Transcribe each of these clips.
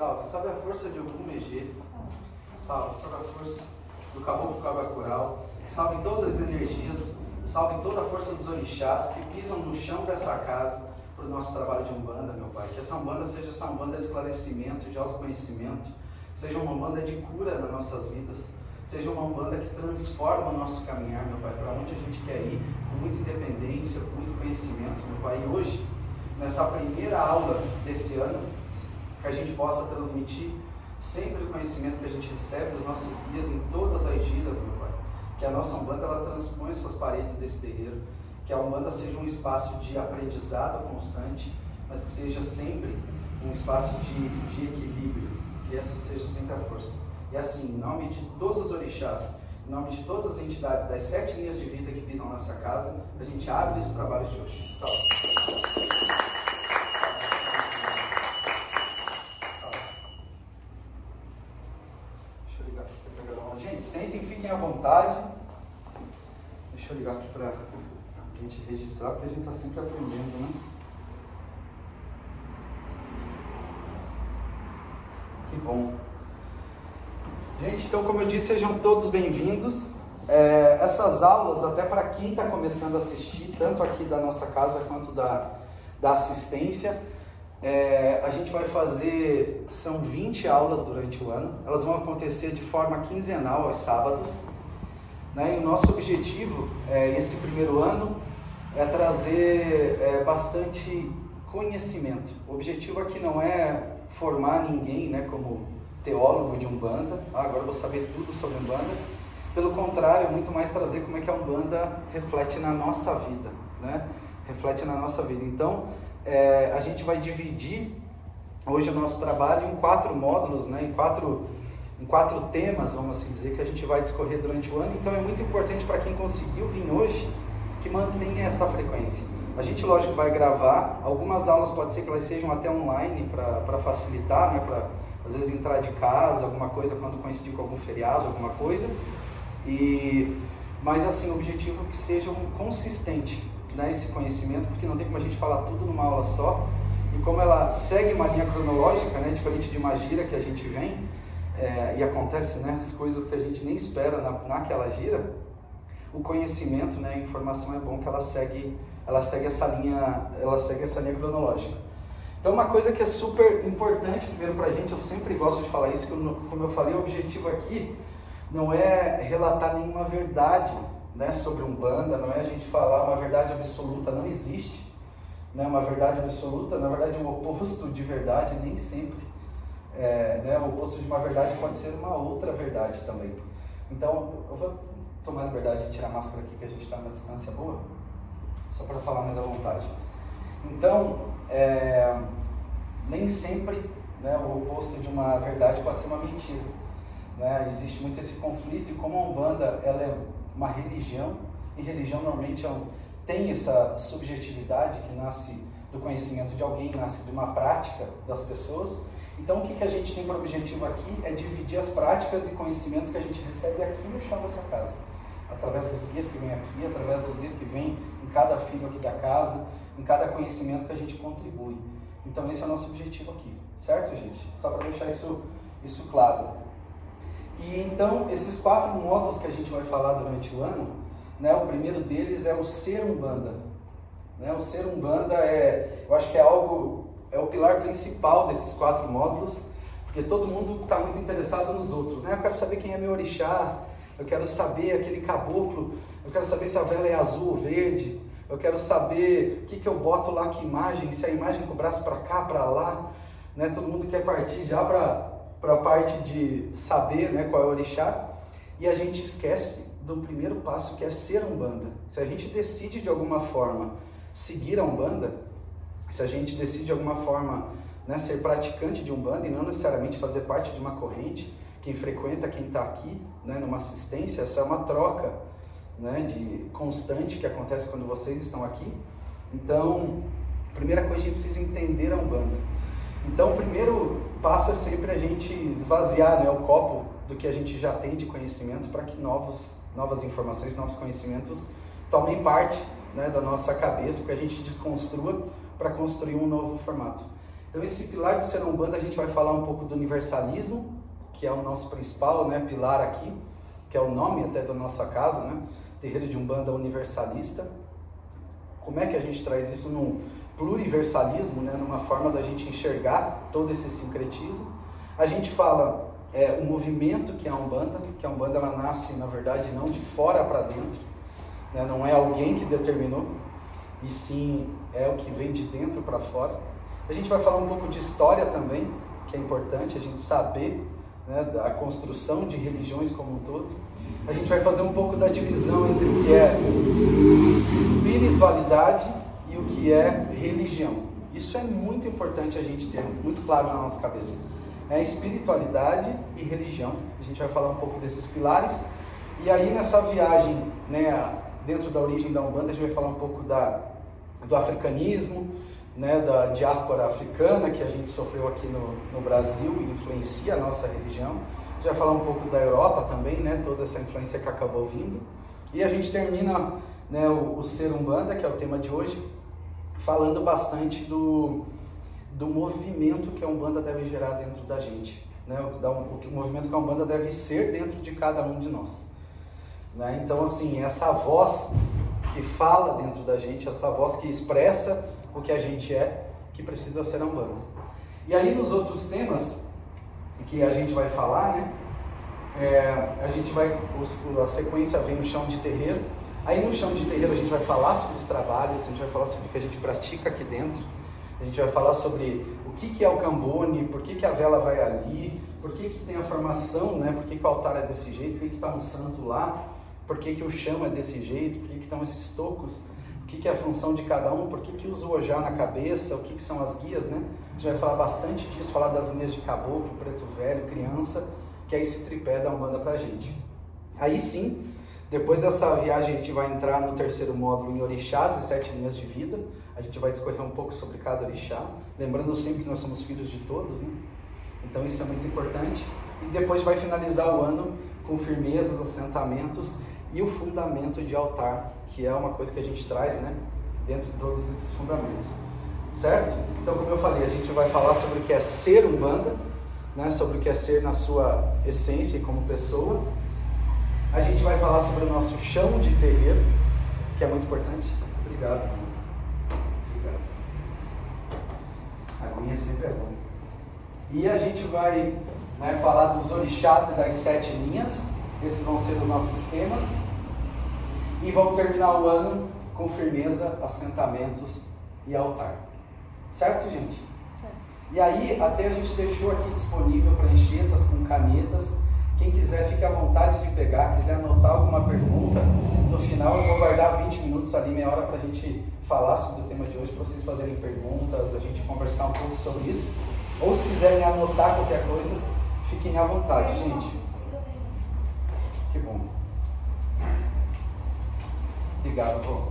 Salve, salve a força de algum Megê. Salve, salve a força do caboclo cabacural. Salve todas as energias. Salve toda a força dos orixás que pisam no chão dessa casa para o nosso trabalho de Umbanda, meu Pai. Que essa Umbanda seja essa Umbanda de esclarecimento, de autoconhecimento. Seja uma Umbanda de cura nas nossas vidas. Seja uma Umbanda que transforma o nosso caminhar, meu Pai, para onde a gente quer ir, com muita independência, com muito conhecimento, meu Pai. E hoje, nessa primeira aula desse ano, que a gente possa transmitir sempre o conhecimento que a gente recebe dos nossos guias em todas as giras, meu Pai. Que a nossa Umbanda ela transpõe essas paredes desse terreiro, que a Umbanda seja um espaço de aprendizado constante, mas que seja sempre um espaço de, de equilíbrio, que essa seja sempre a força. E assim, em nome de todos os orixás, em nome de todas as entidades das sete linhas de vida que pisam nessa casa, a gente abre os trabalhos de hoje. Salve! Gente, sentem, Deixa eu ligar aqui para a gente registrar, porque a gente está sempre aprendendo, né? Que bom. Gente, então, como eu disse, sejam todos bem-vindos. É, essas aulas, até para quem está começando a assistir, tanto aqui da nossa casa quanto da, da assistência, é, a gente vai fazer, são 20 aulas durante o ano, elas vão acontecer de forma quinzenal aos sábados. Né? E o nosso objetivo, é, esse primeiro ano, é trazer é, bastante conhecimento. O objetivo aqui não é formar ninguém né, como teólogo de Umbanda, ah, agora vou saber tudo sobre Umbanda. Pelo contrário, é muito mais trazer como é que a Umbanda reflete na nossa vida, né? reflete na nossa vida. Então, é, a gente vai dividir hoje o nosso trabalho em quatro módulos, né, em, quatro, em quatro temas, vamos assim dizer, que a gente vai discorrer durante o ano. Então é muito importante para quem conseguiu vir hoje que mantenha essa frequência. A gente, lógico, vai gravar. Algumas aulas pode ser que elas sejam até online para facilitar, né, para às vezes entrar de casa, alguma coisa quando coincidir com algum feriado, alguma coisa. E mas assim, o objetivo é que seja um consistente né, esse conhecimento, porque não tem como a gente falar tudo numa aula só. E como ela segue uma linha cronológica, né, diferente de uma gira que a gente vem, é, e acontece né, as coisas que a gente nem espera na, naquela gira, o conhecimento, né, a informação é bom que ela segue, ela segue essa linha, ela segue essa linha cronológica. Então uma coisa que é super importante primeiro para a gente, eu sempre gosto de falar isso, que eu, como eu falei, o objetivo aqui não é relatar nenhuma verdade né, sobre Umbanda, não é a gente falar uma verdade absoluta, não existe né, uma verdade absoluta, na verdade o oposto de verdade nem sempre, é, né, o oposto de uma verdade pode ser uma outra verdade também. Então, eu vou tomar liberdade de tirar a máscara aqui, que a gente está numa distância boa, só para falar mais à vontade. Então, é, nem sempre né, o oposto de uma verdade pode ser uma mentira. Né? Existe muito esse conflito e como a Umbanda ela é uma religião, e religião normalmente é um, tem essa subjetividade que nasce do conhecimento de alguém, nasce de uma prática das pessoas. Então, o que, que a gente tem por objetivo aqui é dividir as práticas e conhecimentos que a gente recebe aqui no chão dessa casa, através dos guias que vêm aqui, através dos guias que vêm em cada filho aqui da casa, em cada conhecimento que a gente contribui. Então, esse é o nosso objetivo aqui, certo, gente? Só para deixar isso, isso claro. E então, esses quatro módulos que a gente vai falar durante o ano, né, o primeiro deles é o ser umbanda. Né, o ser umbanda é, eu acho que é algo, é o pilar principal desses quatro módulos, porque todo mundo está muito interessado nos outros. Né? Eu quero saber quem é meu orixá, eu quero saber aquele caboclo, eu quero saber se a vela é azul ou verde, eu quero saber o que, que eu boto lá, que imagem, se a imagem com o braço para cá, para lá. Né? Todo mundo quer partir já para a parte de saber né, qual é o orixá, e a gente esquece do primeiro passo que é ser umbanda. Se a gente decide de alguma forma seguir a umbanda, se a gente decide de alguma forma né, ser praticante de umbanda e não necessariamente fazer parte de uma corrente, quem frequenta, quem está aqui, né, numa assistência, essa é uma troca né, de constante que acontece quando vocês estão aqui. Então, a primeira coisa a gente precisa entender a umbanda. Então, o primeiro passo é sempre a gente esvaziar né, o copo do que a gente já tem de conhecimento para que novos, novas informações, novos conhecimentos tomem parte né, da nossa cabeça, para que a gente desconstrua para construir um novo formato. Então esse pilar do ser umbanda a gente vai falar um pouco do universalismo, que é o nosso principal né, pilar aqui, que é o nome até da nossa casa, né? Terreiro de Umbanda Universalista. Como é que a gente traz isso num pluriversalismo, né? numa forma da gente enxergar todo esse sincretismo? A gente fala é, o movimento que é a Umbanda, que a Umbanda ela nasce, na verdade, não de fora para dentro, né? não é alguém que determinou, e sim é o que vem de dentro para fora. A gente vai falar um pouco de história também, que é importante a gente saber né, da construção de religiões como um todo. A gente vai fazer um pouco da divisão entre o que é espiritualidade e o que é religião. Isso é muito importante a gente ter muito claro na nossa cabeça. É espiritualidade e religião. A gente vai falar um pouco desses pilares. E aí nessa viagem, né, dentro da origem da Umbanda, a gente vai falar um pouco da, do africanismo, né, da diáspora africana que a gente sofreu aqui no, no Brasil e influencia a nossa religião. Já falar um pouco da Europa também, né, toda essa influência que acabou vindo. E a gente termina né, o, o Ser Umbanda, que é o tema de hoje, falando bastante do, do movimento que a Umbanda deve gerar dentro da gente. Né, o, o, o movimento que a Umbanda deve ser dentro de cada um de nós. Né? Então, assim, essa voz que fala dentro da gente, essa voz que expressa o que a gente é, que precisa ser a Umbanda. E aí nos outros temas que a gente vai falar, né? É, a gente vai, a sequência vem no chão de terreiro. Aí no chão de terreiro a gente vai falar sobre os trabalhos, a gente vai falar sobre o que a gente pratica aqui dentro. A gente vai falar sobre o que, que é o cambone, por que, que a vela vai ali, por que, que tem a formação, né? por que, que o altar é desse jeito, por que está um santo lá, por que, que o chão é desse jeito, por que, que estão esses tocos que, que é a função de cada um, por que, que usa o ojá na cabeça, o que, que são as guias, né? A gente vai falar bastante disso, falar das linhas de caboclo, preto velho, criança, que é esse tripé da Umbanda pra gente. Aí sim, depois dessa viagem a gente vai entrar no terceiro módulo em orixás e sete linhas de vida. A gente vai discorrer um pouco sobre cada orixá, lembrando sempre que nós somos filhos de todos, né? Então isso é muito importante. E depois vai finalizar o ano com firmezas, assentamentos e o fundamento de altar que é uma coisa que a gente traz, né, dentro de todos esses fundamentos. Certo? Então, como eu falei, a gente vai falar sobre o que é ser umbanda, né, sobre o que é ser na sua essência e como pessoa. A gente vai falar sobre o nosso chão de terreiro, que é muito importante. Obrigado. Obrigado. A aguinha sempre é bom. E a gente vai né, falar dos orixás e das sete linhas. Esses vão ser os nossos temas e vamos terminar o ano com firmeza, assentamentos e altar. Certo, gente? Certo. E aí, até a gente deixou aqui disponível pranchetas com canetas. Quem quiser, fique à vontade de pegar. Quiser anotar alguma pergunta, no final eu vou guardar 20 minutos ali, meia hora, para a gente falar sobre o tema de hoje, para vocês fazerem perguntas, a gente conversar um pouco sobre isso. Ou se quiserem anotar qualquer coisa, fiquem à vontade, gente. Que bom. Obrigado, Rô.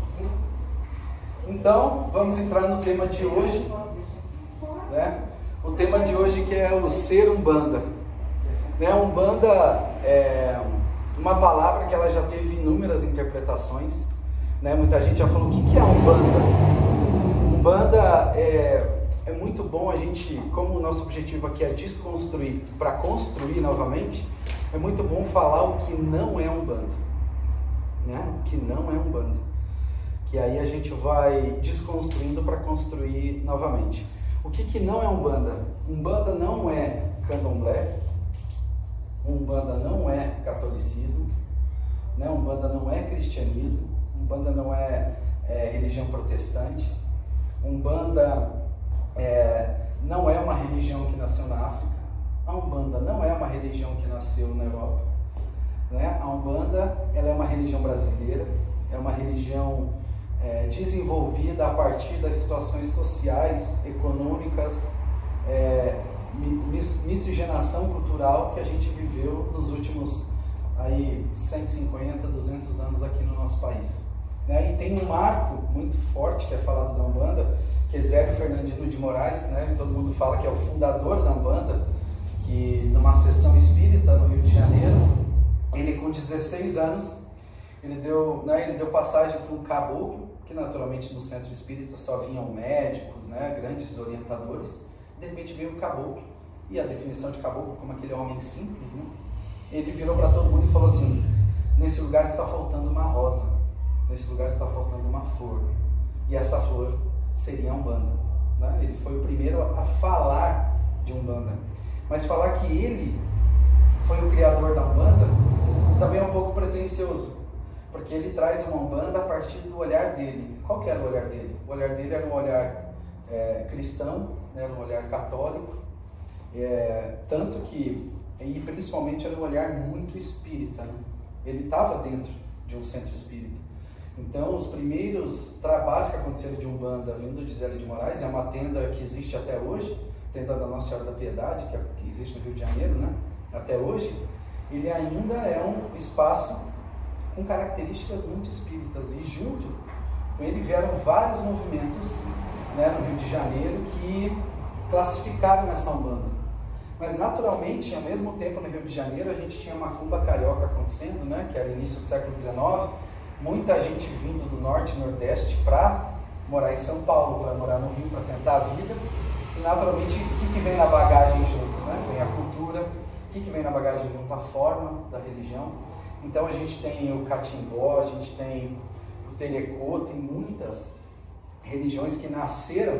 Então, vamos entrar no tema de hoje. Né? O tema de hoje que é o ser umbanda. Né? Umbanda é uma palavra que ela já teve inúmeras interpretações. Né? Muita gente já falou, o que é Umbanda? Umbanda é, é muito bom a gente, como o nosso objetivo aqui é desconstruir para construir novamente, é muito bom falar o que não é Umbanda né? que não é um bando. Que aí a gente vai desconstruindo para construir novamente. O que, que não é um banda? Um banda não é candomblé, um banda não é catolicismo, né? um banda não é cristianismo, um banda não é, é religião protestante, um banda é, não é uma religião que nasceu na África, a Umbanda não é uma religião que nasceu na Europa, né? A Umbanda ela é uma religião brasileira, é uma religião é, desenvolvida a partir das situações sociais, econômicas, é, miscigenação cultural que a gente viveu nos últimos aí 150, 200 anos aqui no nosso país. Né? E tem um marco muito forte que é falado da Umbanda, que é Zélio Fernandino de Moraes, né? todo mundo fala que é o fundador da Umbanda, que numa sessão espírita no Rio de Janeiro, ele com 16 anos, ele deu, né, ele deu passagem para um caboclo, que naturalmente no centro espírita só vinham médicos, né, grandes orientadores, De repente veio o caboclo, e a definição de caboclo como aquele homem simples, né? Ele virou para todo mundo e falou assim: Nesse lugar está faltando uma rosa, nesse lugar está faltando uma flor, e essa flor seria a Umbanda. Né? Ele foi o primeiro a falar de Umbanda. Mas falar que ele foi o criador da Umbanda também é um pouco pretencioso, porque ele traz uma Umbanda a partir do olhar dele. Qual que era o olhar dele? O olhar dele era um olhar é, cristão, né? era um olhar católico, é, tanto que, e principalmente era um olhar muito espírita. Né? Ele estava dentro de um centro espírita. Então, os primeiros trabalhos que aconteceram de Umbanda vindo de Zé de Moraes, é uma tenda que existe até hoje, tenda da Nossa Senhora da Piedade, que, é, que existe no Rio de Janeiro, né? Até hoje, ele ainda é um espaço com características muito espíritas. E junto com ele vieram vários movimentos né, no Rio de Janeiro que classificaram essa Umbanda. Mas naturalmente, ao mesmo tempo no Rio de Janeiro, a gente tinha uma cumba carioca acontecendo, né, que era início do século XIX, muita gente vindo do norte e nordeste para morar em São Paulo, para morar no Rio, para tentar a vida. E naturalmente, o que, que vem na bagagem junto? Né? Vem a cultura, o que, que vem na bagagem junto? A forma da religião. Então a gente tem o catimbó, a gente tem o telecô, tem muitas religiões que nasceram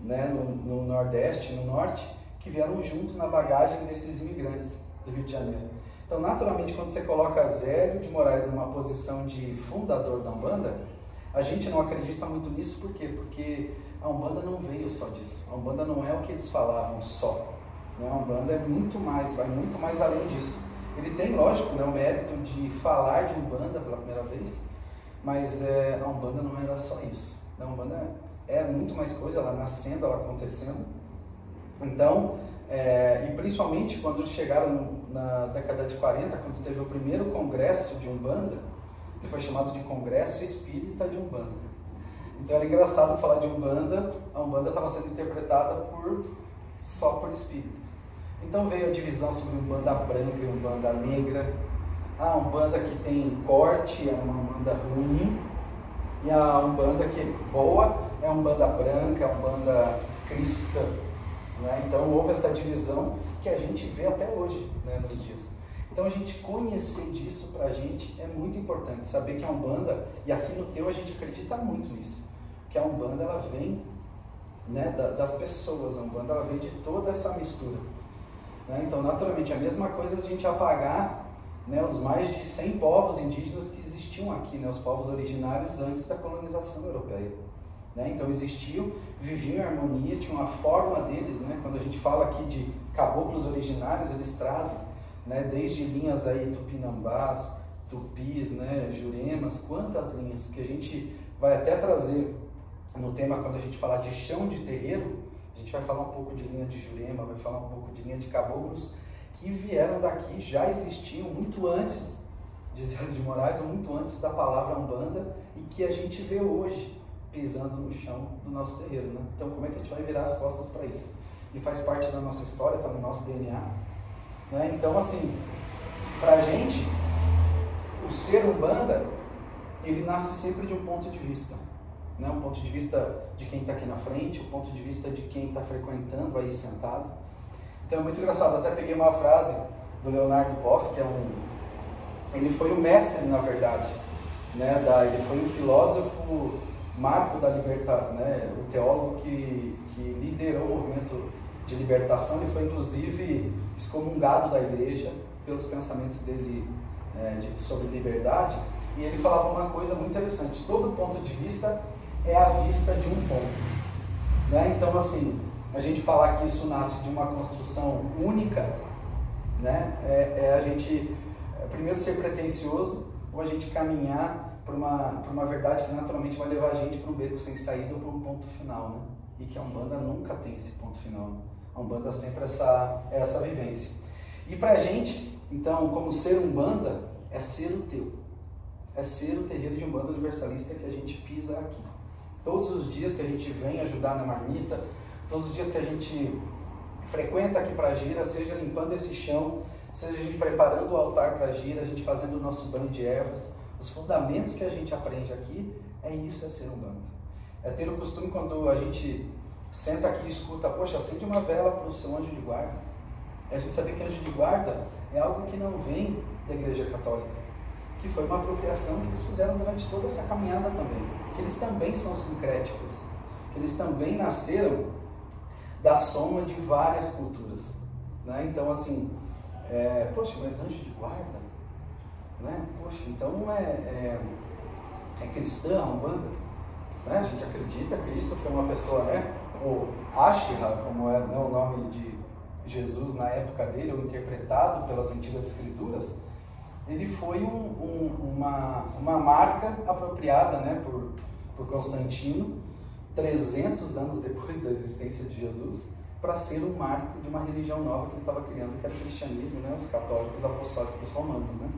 né, no, no Nordeste, no Norte, que vieram junto na bagagem desses imigrantes do Rio de Janeiro. Então, naturalmente, quando você coloca Zélio de Moraes numa posição de fundador da Umbanda, a gente não acredita muito nisso, por quê? Porque a Umbanda não veio só disso. A Umbanda não é o que eles falavam só. Né? A Umbanda é muito mais, vai muito mais além disso. Ele tem, lógico, né, o mérito de falar de Umbanda pela primeira vez, mas é, a Umbanda não era só isso. A Umbanda é muito mais coisa, ela nascendo, ela acontecendo. Então, é, e principalmente quando chegaram na década de 40, quando teve o primeiro congresso de Umbanda, ele foi chamado de Congresso Espírita de Umbanda. Então era engraçado falar de Umbanda, a Umbanda estava sendo interpretada por só por espíritas. Então veio a divisão sobre Umbanda branca e Umbanda negra. A Umbanda que tem corte é uma Umbanda ruim, e a Umbanda que é boa é uma Umbanda branca, é uma Umbanda cristã. Né? Então houve essa divisão que a gente vê até hoje né, nos dias. Então a gente conhecer disso para a gente é muito importante, saber que a Umbanda, e aqui no teu a gente acredita muito nisso, que a Umbanda ela vem né, das pessoas, a Umbanda ela vem de toda essa mistura. Né? Então naturalmente a mesma coisa a gente apagar né, os mais de 100 povos indígenas que existiam aqui, né, os povos originários antes da colonização europeia. Né? Então existiam, viviam em harmonia, tinha uma forma deles, né? quando a gente fala aqui de caboclos originários, eles trazem né? desde linhas aí tupinambás, tupis, né? juremas, quantas linhas que a gente vai até trazer no tema quando a gente falar de chão de terreiro, gente vai falar um pouco de linha de jurema, vai falar um pouco de linha de caboclos que vieram daqui, já existiam muito antes de Zé de Moraes, ou muito antes da palavra Umbanda, e que a gente vê hoje pisando no chão do nosso terreiro. Né? Então, como é que a gente vai virar as costas para isso? E faz parte da nossa história, está no nosso DNA. Né? Então, assim, para a gente, o ser umbanda, ele nasce sempre de um ponto de vista. Né? Um ponto de vista de quem está aqui na frente, um ponto de vista de quem está frequentando aí sentado. Então é muito engraçado, até peguei uma frase do Leonardo Boff, que é um. Ele foi o mestre, na verdade. Né? Da, ele foi um filósofo marco da libertação, né, o teólogo que, que liderou o movimento de libertação, ele foi inclusive excomungado da igreja pelos pensamentos dele é, de, sobre liberdade, e ele falava uma coisa muito interessante, todo ponto de vista é a vista de um ponto. Né? Então, assim, a gente falar que isso nasce de uma construção única, né? é, é a gente, é, primeiro, ser pretencioso, ou a gente caminhar para uma, uma verdade que naturalmente vai levar a gente para um beco sem saída ou para um ponto final, né? E que a Umbanda nunca tem esse ponto final. Né? A Umbanda sempre é essa, é essa vivência. E para a gente, então, como ser Umbanda, é ser o teu. É ser o terreiro de Umbanda universalista que a gente pisa aqui. Todos os dias que a gente vem ajudar na marmita, todos os dias que a gente frequenta aqui para a gira, seja limpando esse chão, seja a gente preparando o altar para a gira, a gente fazendo o nosso banho de ervas, os fundamentos que a gente aprende aqui é isso, é ser humano. É ter o costume quando a gente senta aqui e escuta, poxa, acende uma vela para o seu anjo de guarda. E a gente sabe que anjo de guarda é algo que não vem da Igreja Católica, que foi uma apropriação que eles fizeram durante toda essa caminhada também. Que eles também são sincréticos, que eles também nasceram da soma de várias culturas. Né? Então, assim, é, poxa, mas anjo de guarda? Né? Poxa, então não é, é, é cristã a Umbanda? Né? A gente acredita que Cristo foi uma pessoa, né? ou Ashira, como é né, o nome de Jesus na época dele, ou interpretado pelas antigas escrituras, ele foi um, um, uma, uma marca apropriada né, por, por Constantino, 300 anos depois da existência de Jesus, para ser um marco de uma religião nova que ele estava criando, que era o cristianismo, né, os católicos apostólicos romanos, né,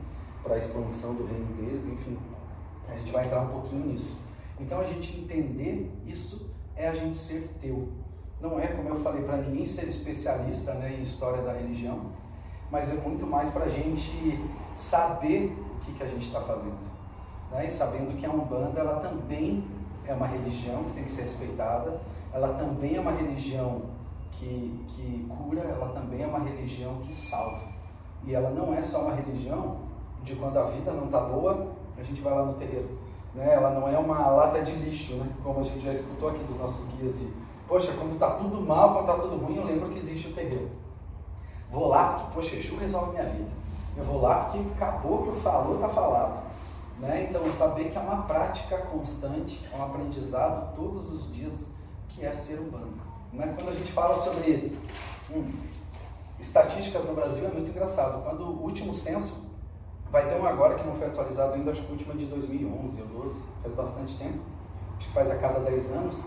para a expansão do reino deles, enfim. A gente vai entrar um pouquinho nisso. Então, a gente entender isso é a gente ser teu. Não é, como eu falei, para ninguém ser especialista né, em história da religião, mas é muito mais para a gente saber o que, que a gente está fazendo. Né? E sabendo que a Umbanda ela também é uma religião que tem que ser respeitada, ela também é uma religião que, que cura, ela também é uma religião que salva. E ela não é só uma religião de quando a vida não está boa, a gente vai lá no terreiro. Né? Ela não é uma lata de lixo, né? como a gente já escutou aqui dos nossos guias de, poxa, quando está tudo mal, quando está tudo ruim, eu lembro que existe o terreiro. Vou lá porque, poxa, Exu resolve minha vida. Eu vou lá porque acabou que falou, está falado. Né? Então, saber que é uma prática constante, é um aprendizado todos os dias, que é ser humano. Né? Quando a gente fala sobre hum, estatísticas no Brasil, é muito engraçado. Quando o último censo Vai ter um agora que não foi atualizado ainda, acho que o último é de 2011 ou 12, faz bastante tempo. Acho que faz a cada 10 anos.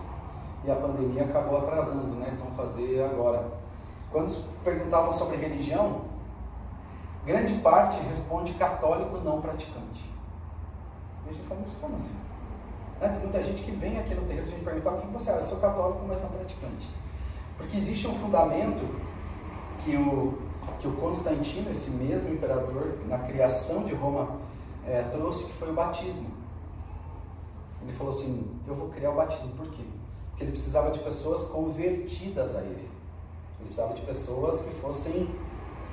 E a pandemia acabou atrasando, né? Eles vão fazer agora. Quando perguntavam sobre religião, grande parte responde católico não praticante. E a gente fala, mas como assim? Né? Tem muita gente que vem aqui no terreiro e a gente pergunta o que você é? Eu sou católico, mas não praticante. Porque existe um fundamento que o que o Constantino, esse mesmo imperador, na criação de Roma, é, trouxe, que foi o batismo. Ele falou assim: Eu vou criar o batismo, por quê? Porque ele precisava de pessoas convertidas a ele. Ele precisava de pessoas que fossem,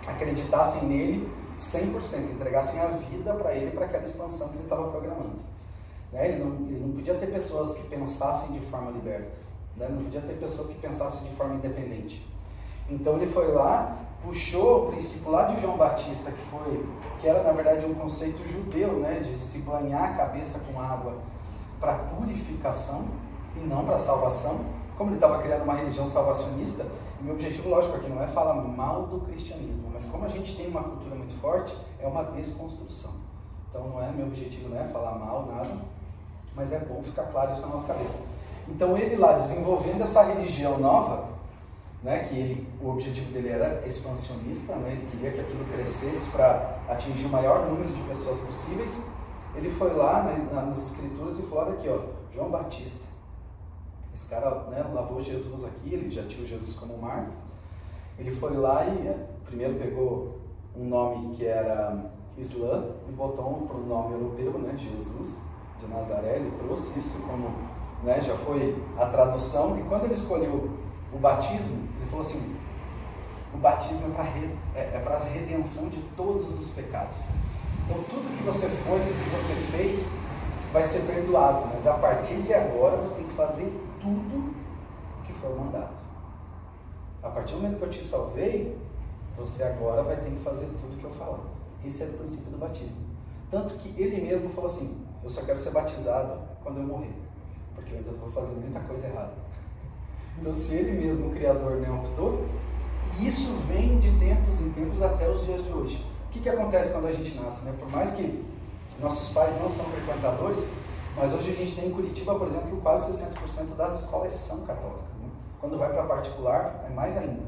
acreditassem nele 100%, entregassem a vida para ele, para aquela expansão que ele estava programando. Né? Ele, não, ele não podia ter pessoas que pensassem de forma liberta. Né? Não podia ter pessoas que pensassem de forma independente. Então ele foi lá puxou o princípio lá de João Batista, que foi, que era na verdade um conceito judeu, né, de se banhar a cabeça com água para purificação e não para salvação. Como ele estava criando uma religião salvacionista, meu objetivo, lógico, aqui não é falar mal do cristianismo, mas como a gente tem uma cultura muito forte, é uma desconstrução. Então não é meu objetivo, não é falar mal, nada, mas é bom ficar claro isso na nossa cabeça. Então ele lá desenvolvendo essa religião nova, né, que ele, o objetivo dele era expansionista, né, ele queria que aquilo crescesse para atingir o maior número de pessoas possíveis. Ele foi lá nas, nas escrituras e falou: olha aqui, ó, João Batista. Esse cara né, lavou Jesus aqui, ele já tinha Jesus como marco. Ele foi lá e é, primeiro pegou um nome que era Islã e botou um pronome europeu, né, Jesus de Nazaré. Ele trouxe isso como né, já foi a tradução. E quando ele escolheu o batismo, ele falou assim: o batismo é para é, é a redenção de todos os pecados. Então, tudo que você foi, tudo que você fez, vai ser perdoado, mas a partir de agora você tem que fazer tudo o que for mandado. A partir do momento que eu te salvei, você agora vai ter que fazer tudo que eu falar. Esse é o princípio do batismo. Tanto que ele mesmo falou assim: Eu só quero ser batizado quando eu morrer, porque eu ainda vou fazer muita coisa errada. Então, se ele mesmo, o Criador, né, optou, e isso vem de tempos em tempos até os dias de hoje. O que, que acontece quando a gente nasce? Né? Por mais que nossos pais não são frequentadores, mas hoje a gente tem em Curitiba, por exemplo, quase 60% das escolas são católicas. Né? Quando vai para particular, é mais ainda.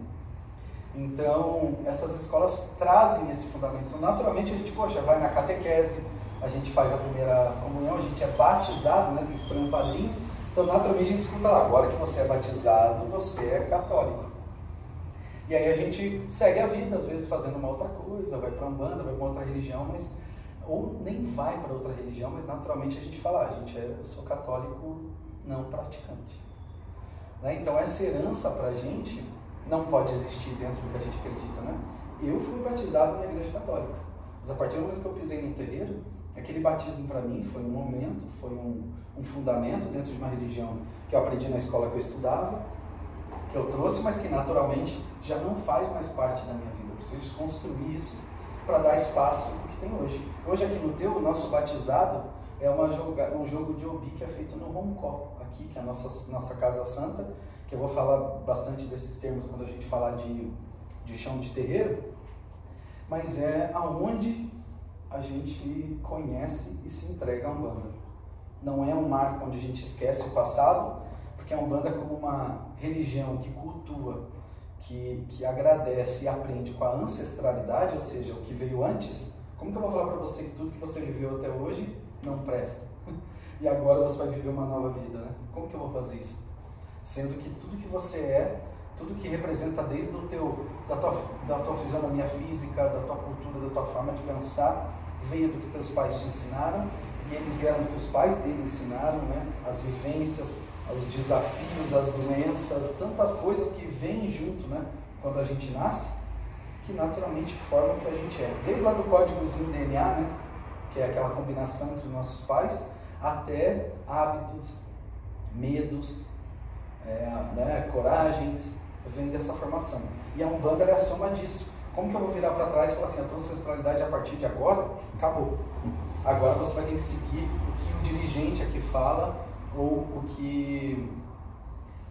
Então, essas escolas trazem esse fundamento. Naturalmente, a gente, poxa, vai na catequese, a gente faz a primeira comunhão, a gente é batizado, né? tem que escolher um padrinho, então, naturalmente, a gente escuta lá, agora que você é batizado, você é católico. E aí a gente segue a vida, às vezes fazendo uma outra coisa, vai para uma banda, vai para outra religião, mas ou nem vai para outra religião, mas naturalmente a gente fala, ah, gente, é, eu sou católico não praticante. Né? Então essa herança para a gente não pode existir dentro do que a gente acredita. Né? Eu fui batizado na igreja católica, mas a partir do momento que eu pisei no terreiro, aquele batismo para mim foi um momento, foi um, um fundamento dentro de uma religião que eu aprendi na escola que eu estudava, que eu trouxe, mas que naturalmente já não faz mais parte da minha vida. Eu preciso construir isso para dar espaço tem hoje. Hoje aqui no teu, o nosso batizado é joga, um jogo de obi que é feito no Roncó, aqui, que é a nossa, nossa Casa Santa, que eu vou falar bastante desses termos quando a gente falar de, de chão de terreiro, mas é aonde a gente conhece e se entrega a Umbanda. Não é um marco onde a gente esquece o passado, porque a Umbanda é como uma religião que cultua, que, que agradece e aprende com a ancestralidade, ou seja, o que veio antes, como que eu vou falar para você que tudo que você viveu até hoje não presta? E agora você vai viver uma nova vida, né? Como que eu vou fazer isso? Sendo que tudo que você é, tudo que representa desde o teu, da, tua, da tua fisionomia física, da tua cultura, da tua forma de pensar, veio do que teus pais te ensinaram e eles vieram do que os pais dele ensinaram, né? As vivências, os desafios, as doenças, tantas coisas que vêm junto, né? Quando a gente nasce, que naturalmente formam o que a gente é. Desde lá do códigozinho DNA, né? Que é aquela combinação entre nossos pais, até hábitos, medos, é, né? coragens, vem dessa formação. E a Umbanda é a soma disso. Como que eu vou virar para trás e falar assim, a tua ancestralidade a partir de agora acabou. Agora você vai ter que seguir o que o dirigente aqui fala ou o que,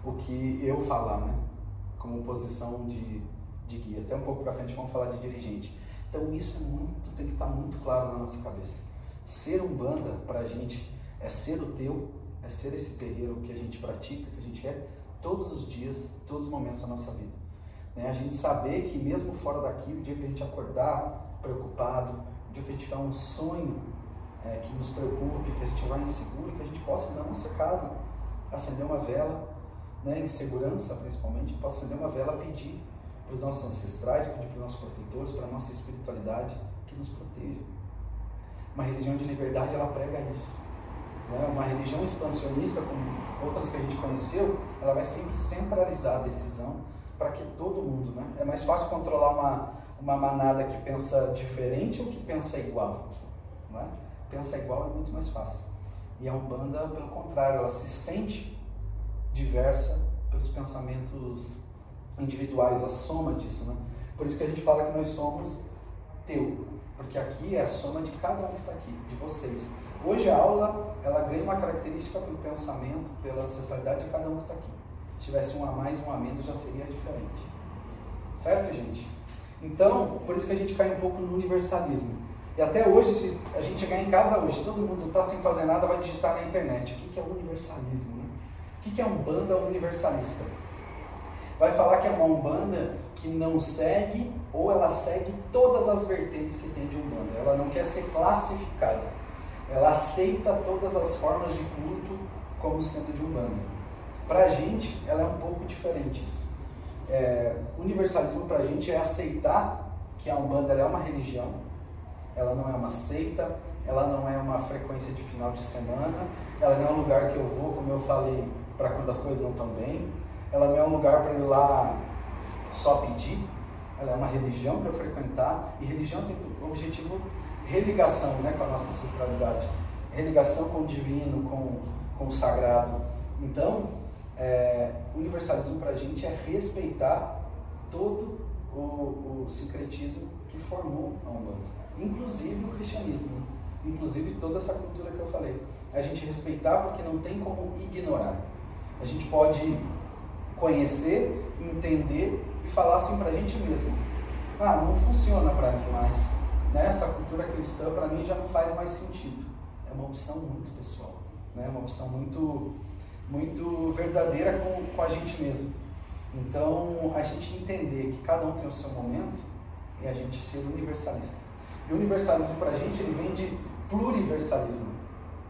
o que eu falar, né? Como posição de, de guia. Até um pouco para frente vamos falar de dirigente. Então isso é muito, tem que estar tá muito claro na nossa cabeça. Ser um banda para a gente é ser o teu, é ser esse terreiro que a gente pratica, que a gente é todos os dias, todos os momentos da nossa vida. Né? A gente saber que mesmo fora daqui, o dia que a gente acordar preocupado, o dia que a gente tiver um sonho é, que nos preocupe, que a gente vá inseguro, que a gente possa ir na nossa casa acender uma vela, né, em segurança principalmente, possa acender uma vela pedir para os nossos ancestrais, pedir para os nossos protetores, para a nossa espiritualidade que nos proteja. Uma religião de liberdade, ela prega isso. Né? Uma religião expansionista, como outras que a gente conheceu, ela vai sempre centralizar a decisão para que todo mundo, né? É mais fácil controlar uma, uma manada que pensa diferente ou que pensa igual, não é? pensa igual é muito mais fácil. E a Umbanda, pelo contrário, ela se sente diversa pelos pensamentos individuais, a soma disso, né? Por isso que a gente fala que nós somos teu, porque aqui é a soma de cada um que está aqui, de vocês. Hoje a aula, ela ganha uma característica pelo pensamento, pela ancestralidade de cada um que está aqui. Se tivesse um a mais, um a menos, já seria diferente. Certo, gente? Então, por isso que a gente cai um pouco no universalismo. E até hoje, se a gente chegar em casa hoje, todo mundo está sem fazer nada, vai digitar na internet. O que, é universalismo? Né? O que, é Umbanda universalista? Vai falar que é uma Umbanda que não segue ou ela segue todas as vertentes que tem de Umbanda. Ela não quer ser classificada. Ela aceita todas as formas de culto como sendo de Umbanda. Para a gente, ela é um pouco diferente isso. É, universalismo para a gente é aceitar que a Umbanda é uma religião, ela não é uma seita, ela não é uma frequência de final de semana, ela não é um lugar que eu vou, como eu falei, para quando as coisas não estão bem, ela não é um lugar para ir lá só pedir, ela é uma religião para eu frequentar, e religião tem o objetivo religação né, com a nossa ancestralidade, religação com o divino, com, com o sagrado. Então, é, universalismo para a gente é respeitar todo o, o sincretismo que formou a Umbanda inclusive o cristianismo, inclusive toda essa cultura que eu falei. A gente respeitar porque não tem como ignorar. A gente pode conhecer, entender e falar assim para a gente mesmo. Ah, não funciona para mim mais. Né? Essa cultura cristã para mim já não faz mais sentido. É uma opção muito pessoal, né? uma opção muito, muito verdadeira com, com a gente mesmo. Então, a gente entender que cada um tem o seu momento e a gente ser universalista. E universalismo para a gente ele vem de pluriversalismo.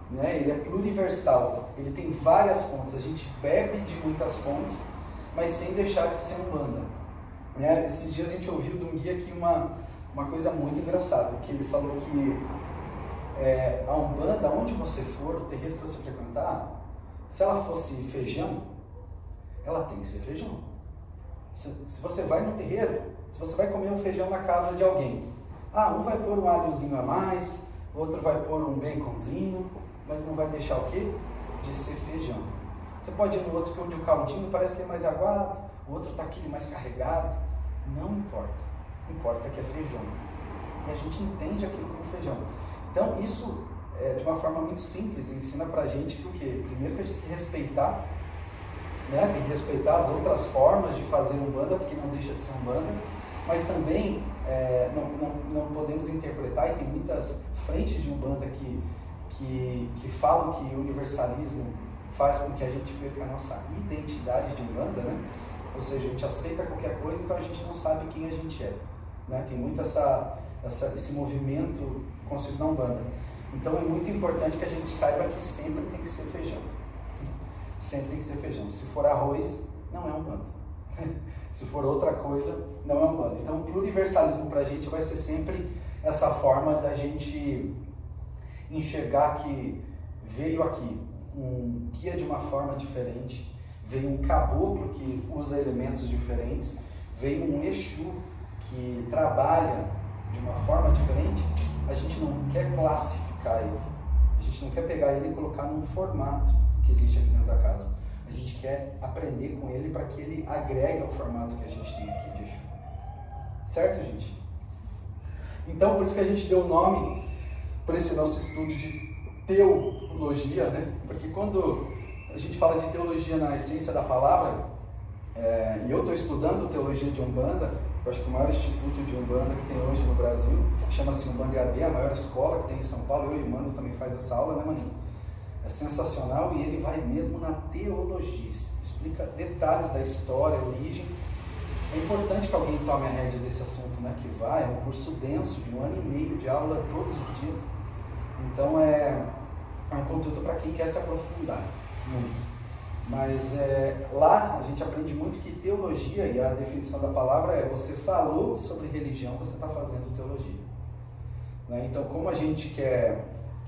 Né? Ele é pluriversal, ele tem várias fontes. A gente bebe de muitas fontes, mas sem deixar de ser humana. Né? Esses dias a gente ouviu de um guia aqui uma, uma coisa muito engraçada, que ele falou que é, a Umbanda, onde você for, o terreiro que você frequentar, se ela fosse feijão, ela tem que ser feijão. Se, se você vai no terreiro, se você vai comer um feijão na casa de alguém, ah, um vai pôr um alhozinho a mais, outro vai pôr um baconzinho, mas não vai deixar o quê? De ser feijão. Você pode ir no outro que onde o caldinho parece que é mais aguado, o outro está aquele mais carregado. Não importa. Importa que é feijão. E a gente entende aquilo como feijão. Então, isso, é, de uma forma muito simples, ensina pra gente que o quê? Primeiro que a gente tem que respeitar, né? tem que respeitar as outras formas de fazer um banda, porque não deixa de ser um banda, mas também é, não, não, não podemos interpretar, e tem muitas frentes de Umbanda que, que, que falam que o universalismo faz com que a gente perca a nossa identidade de Umbanda, né? Ou seja, a gente aceita qualquer coisa, então a gente não sabe quem a gente é. Né? Tem muito essa, essa, esse movimento construído na Umbanda. Então é muito importante que a gente saiba que sempre tem que ser feijão. Sempre tem que ser feijão. Se for arroz, não é Umbanda. Se for outra coisa, não é Umbanda. Então o pluriversalismo para a gente vai ser sempre essa forma da gente enxergar que veio aqui um guia de uma forma diferente, veio um caboclo que usa elementos diferentes, veio um Exu que trabalha de uma forma diferente, a gente não quer classificar ele. A gente não quer pegar ele e colocar num formato que existe aqui dentro da casa. A gente quer aprender com ele para que ele agregue ao formato que a gente tem aqui de Exu. Certo, gente? Então, por isso que a gente deu o nome para esse nosso estudo de teologia, né? Porque quando a gente fala de teologia na essência da palavra, é, e eu estou estudando teologia de Umbanda, eu acho que o maior instituto de Umbanda que tem hoje no Brasil, chama-se Umbanda EAD, a maior escola que tem em São Paulo, eu e o Mano também faz essa aula, né, Maninho? É sensacional e ele vai mesmo na teologia, explica detalhes da história, origem. É importante que alguém tome a rédea desse assunto, né? Que vai, é um curso denso, de um ano e meio de aula todos os dias. Então é, é um conteúdo para quem quer se aprofundar muito. Mas é, lá a gente aprende muito que teologia, e a definição da palavra é você falou sobre religião, você está fazendo teologia. Né? Então, como a gente quer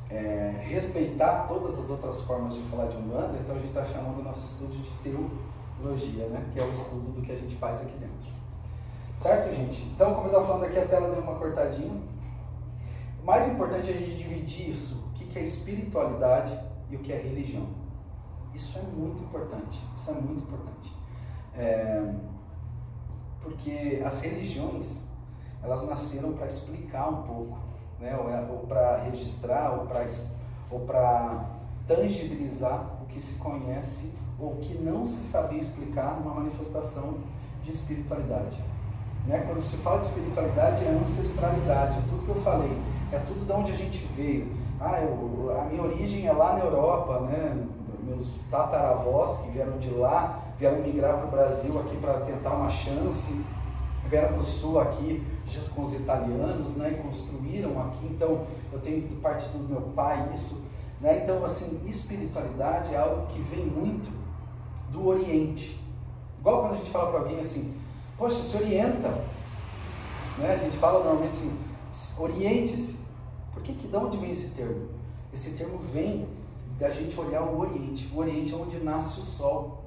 é, respeitar todas as outras formas de falar de Umbanda, então a gente está chamando o nosso estudo de teologia, né? que é o estudo do que a gente faz aqui dentro. Certo, gente? Então, como eu estava falando aqui, a tela deu uma cortadinha. O mais importante é a gente dividir isso, que é espiritualidade e o que é religião. Isso é muito importante. Isso é muito importante. É, porque as religiões, elas nasceram para explicar um pouco, né? ou, é, ou para registrar, ou para ou tangibilizar o que se conhece ou que não se sabia explicar numa manifestação de espiritualidade. Né? Quando se fala de espiritualidade, é ancestralidade. Tudo que eu falei é tudo de onde a gente veio. Ah, eu, a minha origem é lá na Europa, né? meus tataravós que vieram de lá, vieram migrar para o Brasil aqui para tentar uma chance, vieram para o sul aqui junto com os italianos, né, e construíram aqui. Então, eu tenho parte do meu pai isso, né? Então, assim, espiritualidade é algo que vem muito do Oriente. Igual quando a gente fala para alguém assim, poxa, se orienta, né? A gente fala normalmente assim, oriente-se. Que que de onde vem esse termo? Esse termo vem da gente olhar o Oriente. O Oriente é onde nasce o Sol.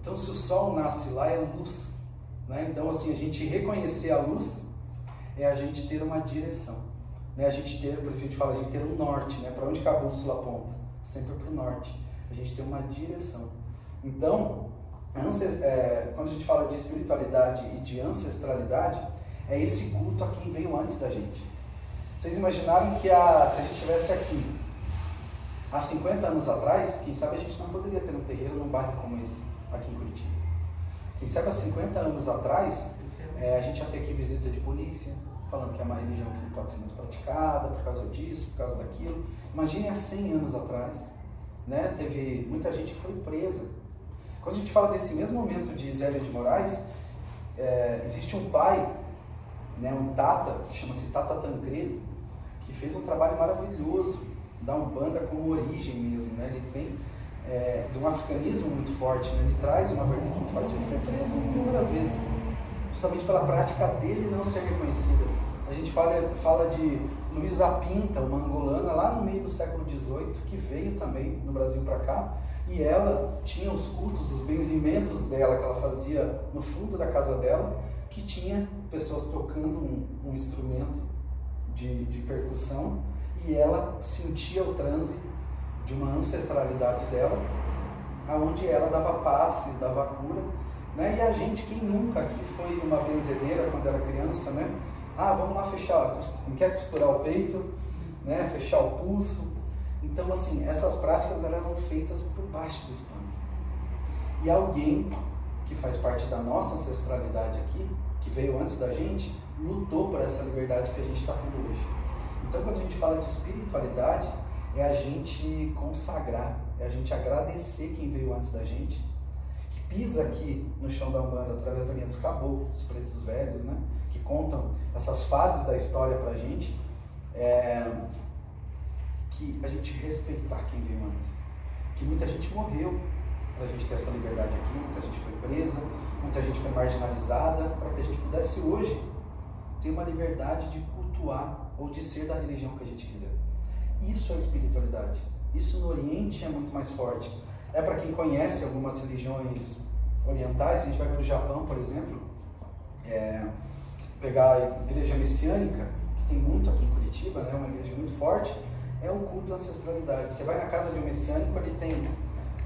Então, se o Sol nasce lá, é luz. Né? Então, assim, a gente reconhecer a luz é a gente ter uma direção. Né? A gente ter, por isso a gente fala, a gente ter um norte. Né? Para onde que a bússola aponta? Sempre para o norte. A gente tem uma direção. Então, é, quando a gente fala de espiritualidade e de ancestralidade, é esse culto a quem veio antes da gente. Vocês imaginaram que a, se a gente estivesse aqui Há 50 anos atrás, quem sabe a gente não poderia ter um terreiro num bairro como esse, aqui em Curitiba. Quem sabe há 50 anos atrás, é, a gente ia ter aqui visita de polícia, falando que é uma religião que não pode ser muito praticada por causa disso, por causa daquilo. Imagine há 100 anos atrás, né? teve muita gente que foi presa. Quando a gente fala desse mesmo momento de Zélia de Moraes, é, existe um pai, né, um Tata, que chama-se Tata Tancredo, fez um trabalho maravilhoso da Umbanda como origem mesmo, né? Ele vem é, de um africanismo muito forte, né? ele traz uma vertente muito forte, ele foi preso inúmeras vezes, justamente pela prática dele não ser reconhecida. A gente fala, fala de Luísa Pinta, uma angolana lá no meio do século XVIII, que veio também no Brasil para cá, e ela tinha os cultos, os benzimentos dela que ela fazia no fundo da casa dela, que tinha pessoas tocando um, um instrumento de, de percussão e ela sentia o transe de uma ancestralidade dela, aonde ela dava passes, dava cura, né? E a gente, quem nunca aqui foi numa benzedeira quando era criança, né? Ah, vamos lá fechar, quer costurar o peito, né? Fechar o pulso. Então, assim, essas práticas eram feitas por baixo dos panos. E alguém que faz parte da nossa ancestralidade aqui, que veio antes da gente, lutou por essa liberdade que a gente está tendo hoje. Então, quando a gente fala de espiritualidade, é a gente consagrar, é a gente agradecer quem veio antes da gente, que pisa aqui no chão da Umbanda através da linha dos caboclos, dos pretos velhos, né? que contam essas fases da história para a gente, é, que a gente respeitar quem veio antes. Que muita gente morreu para a gente ter essa liberdade aqui, muita gente foi presa, muita gente foi marginalizada, para que a gente pudesse hoje ter uma liberdade de cultuar ou de ser da religião que a gente quiser. Isso é espiritualidade. Isso no Oriente é muito mais forte. É para quem conhece algumas religiões orientais, a gente vai para o Japão, por exemplo, é, pegar a igreja messiânica, que tem muito aqui em Curitiba, né, uma igreja muito forte, é o culto da ancestralidade. Você vai na casa de um messiânico, ele tem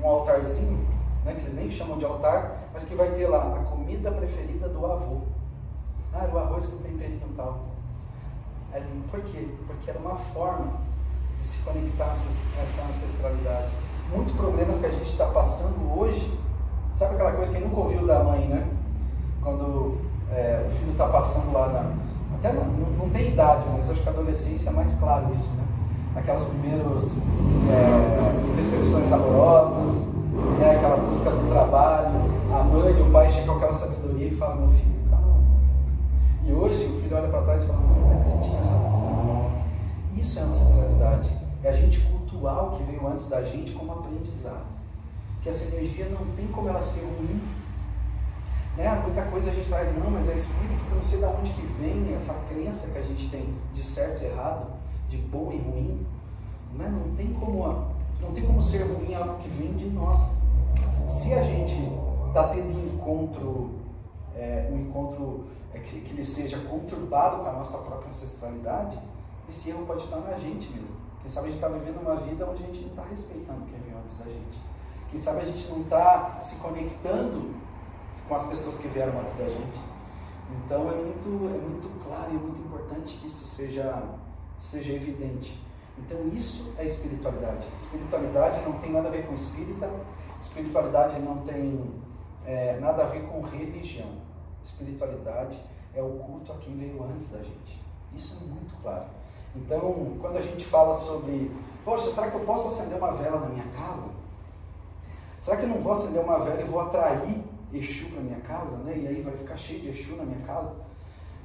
um altarzinho, né, que eles nem chamam de altar, mas que vai ter lá a comida preferida do avô. Ah, o arroz com temperinho e tal. É, por quê? Porque era uma forma de se conectar a essa ancestralidade. Muitos problemas que a gente está passando hoje, sabe aquela coisa que nunca ouviu da mãe, né? Quando é, o filho está passando lá na. Até não, não, tem idade, mas acho que a adolescência é mais claro isso, né? Aquelas primeiras é, decepções amorosas, né? aquela busca do trabalho, a mãe e o pai chegam com aquela sabedoria e falam, meu filho. E hoje o filho olha para trás e fala, é que você tinha razão. Isso é ancestralidade. É a gente cultuar o que veio antes da gente como aprendizado. Que essa energia não tem como ela ser ruim. Né? Muita coisa a gente traz, não, mas é espírito que eu não sei de onde que vem essa crença que a gente tem de certo e errado, de bom e ruim. Né? Não, tem como, não tem como ser ruim algo que vem de nós. Se a gente está tendo um encontro, é, um encontro é, que, que ele seja conturbado com a nossa própria ancestralidade, esse erro pode estar na gente mesmo. Quem sabe a gente está vivendo uma vida onde a gente não está respeitando quem veio antes da gente. Quem sabe a gente não está se conectando com as pessoas que vieram antes da gente. Então é muito, é muito claro e é muito importante que isso seja, seja evidente. Então isso é espiritualidade. Espiritualidade não tem nada a ver com espírita, espiritualidade não tem é, nada a ver com religião. Espiritualidade é o culto a quem veio antes da gente. Isso é muito claro. Então, quando a gente fala sobre, poxa, será que eu posso acender uma vela na minha casa? Será que eu não vou acender uma vela e vou atrair Exu para minha casa, né? E aí vai ficar cheio de Exu na minha casa?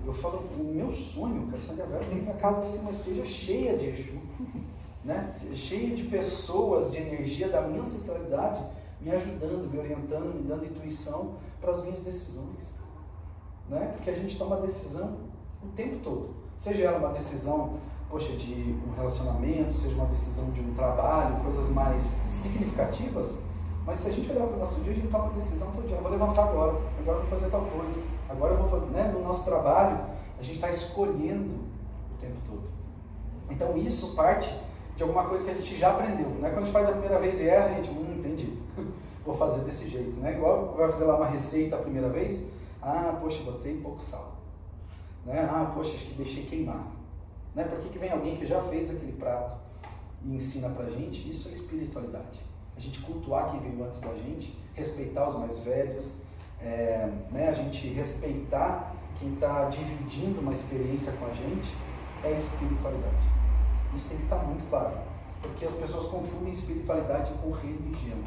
Eu falo, o meu sonho, eu quero acender a vela, que minha casa assim, esteja cheia de Exu, né? Cheia de pessoas, de energia da minha ancestralidade, me ajudando, me orientando, me dando intuição para as minhas decisões, né? Porque a gente toma decisão o tempo todo, seja ela uma decisão poxa, de um relacionamento, seja uma decisão de um trabalho, coisas mais significativas, mas se a gente olhar para o nosso dia, a gente toma uma decisão todo dia, eu vou levantar agora, agora eu vou fazer tal coisa, agora eu vou fazer, né? No nosso trabalho, a gente está escolhendo o tempo todo. Então isso parte de alguma coisa que a gente já aprendeu. Não é quando a gente faz a primeira vez e erra, a gente, hum, entendi, vou fazer desse jeito, né? Igual vai fazer lá uma receita a primeira vez, ah, poxa, botei pouco sal. Né? Ah, poxa, acho que deixei queimar. Né? Por que, que vem alguém que já fez aquele prato e ensina pra gente? Isso é espiritualidade. A gente cultuar quem veio antes da gente, respeitar os mais velhos, é, né? a gente respeitar quem está dividindo uma experiência com a gente, é espiritualidade. Isso tem que estar tá muito claro, porque as pessoas confundem espiritualidade com religião.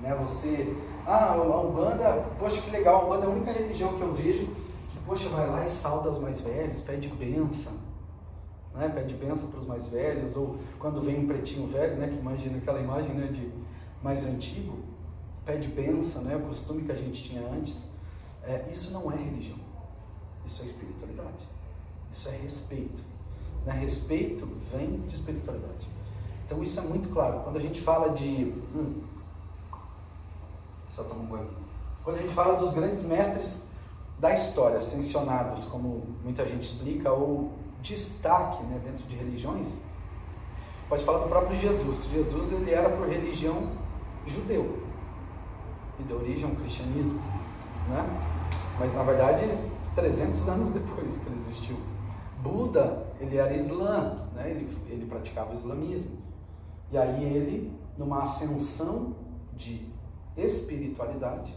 Né? Você, ah, a Umbanda, poxa que legal, a Umbanda é a única religião que eu vejo que, poxa, vai lá e salda os mais velhos, pede benção, né? pede benção para os mais velhos, ou quando vem um pretinho velho, né? que imagina aquela imagem né? de mais antigo, pede benção, né? o costume que a gente tinha antes, é, isso não é religião, isso é espiritualidade, isso é respeito. Né? Respeito vem de espiritualidade. Então isso é muito claro. Quando a gente fala de. Hum, só toma um banho. Quando a gente fala dos grandes mestres da história, ascensionados, como muita gente explica, ou destaque né, dentro de religiões, pode falar do próprio Jesus. Jesus ele era por religião judeu e deu origem ao cristianismo, né? Mas na verdade 300 anos depois que ele existiu. Buda ele era islã, né? Ele, ele praticava o islamismo. E aí ele, numa ascensão de espiritualidade,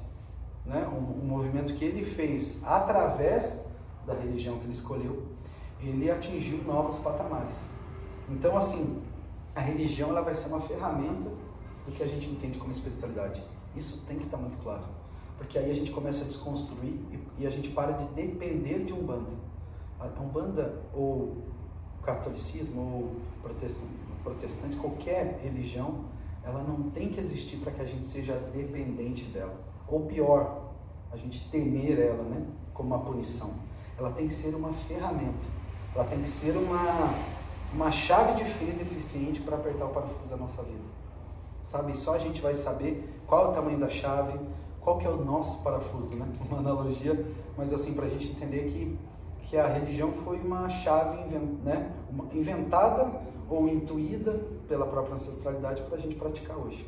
né? um, um movimento que ele fez através da religião que ele escolheu, ele atingiu novos patamares. Então, assim, a religião ela vai ser uma ferramenta do que a gente entende como espiritualidade. Isso tem que estar muito claro. Porque aí a gente começa a desconstruir e, e a gente para de depender de um banda. A Umbanda ou catolicismo ou protestante, protestante, qualquer religião, ela não tem que existir para que a gente seja dependente dela. Ou pior, a gente temer ela, né? Como uma punição. Ela tem que ser uma ferramenta. Ela tem que ser uma, uma chave de fenda eficiente para apertar o parafuso da nossa vida. Sabe? Só a gente vai saber qual é o tamanho da chave, qual que é o nosso parafuso, né? Uma analogia, mas assim, para a gente entender que, que a religião foi uma chave né? inventada ou intuída pela própria ancestralidade para a gente praticar hoje.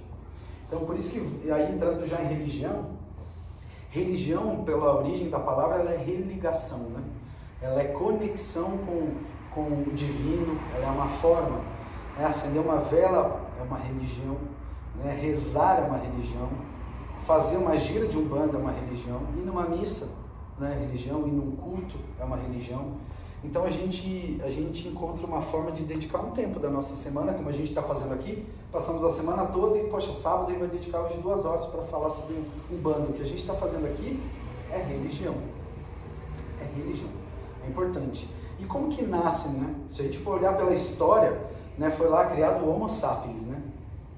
Então, por isso que, aí entrando já em religião, religião, pela origem da palavra, ela é religação, né? Ela é conexão com, com o divino, ela é uma forma. É acender uma vela é uma religião, né? rezar é uma religião, fazer uma gira de umbanda é uma religião, ir numa missa né? religião, ir num culto é uma religião. Então a gente, a gente encontra uma forma de dedicar um tempo da nossa semana, como a gente está fazendo aqui. Passamos a semana toda e, poxa, sábado ele vai dedicar hoje duas horas para falar sobre um bando. O que a gente está fazendo aqui é religião. É religião. É importante. E como que nasce, né? Se a gente for olhar pela história, né, foi lá criado o Homo sapiens, né?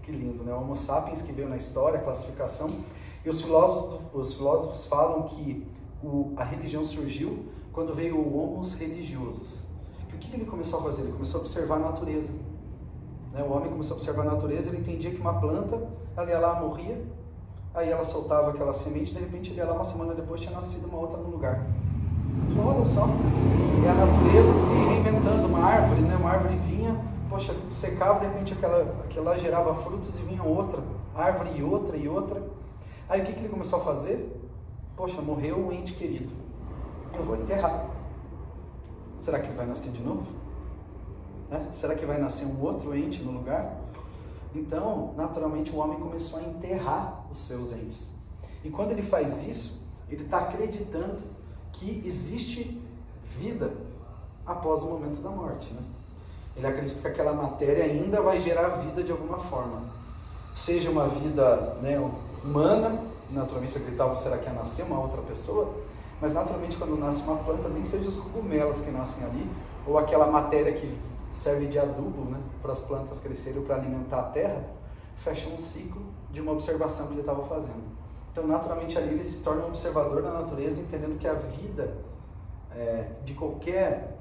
Que lindo, né? O Homo sapiens que veio na história, a classificação. E os filósofos, os filósofos falam que o, a religião surgiu quando veio o homos religiosos. o que ele começou a fazer? Ele começou a observar a natureza. Né? O homem começou a observar a natureza, ele entendia que uma planta, ela ia lá, morria, aí ela soltava aquela semente, de repente ele ia lá, uma semana depois tinha nascido uma outra no lugar. Falou, olha só, e a natureza se reinventando, uma árvore, né? uma árvore vinha, poxa, secava, de repente aquela, aquela gerava frutos e vinha outra, árvore e outra e outra. Aí o que, que ele começou a fazer? Poxa, morreu um ente querido eu vou enterrar. Será que vai nascer de novo? Né? Será que vai nascer um outro ente no lugar? Então, naturalmente, o homem começou a enterrar os seus entes. E quando ele faz isso, ele está acreditando que existe vida após o momento da morte. Né? Ele acredita que aquela matéria ainda vai gerar vida de alguma forma. Seja uma vida né, humana, naturalmente acreditava, será que ia nascer uma outra pessoa? Mas naturalmente quando nasce uma planta, nem seja os cogumelos que nascem ali, ou aquela matéria que serve de adubo né, para as plantas crescerem ou para alimentar a terra, fecha um ciclo de uma observação que ele estava fazendo. Então naturalmente ali ele se torna um observador da natureza, entendendo que a vida é, de qualquer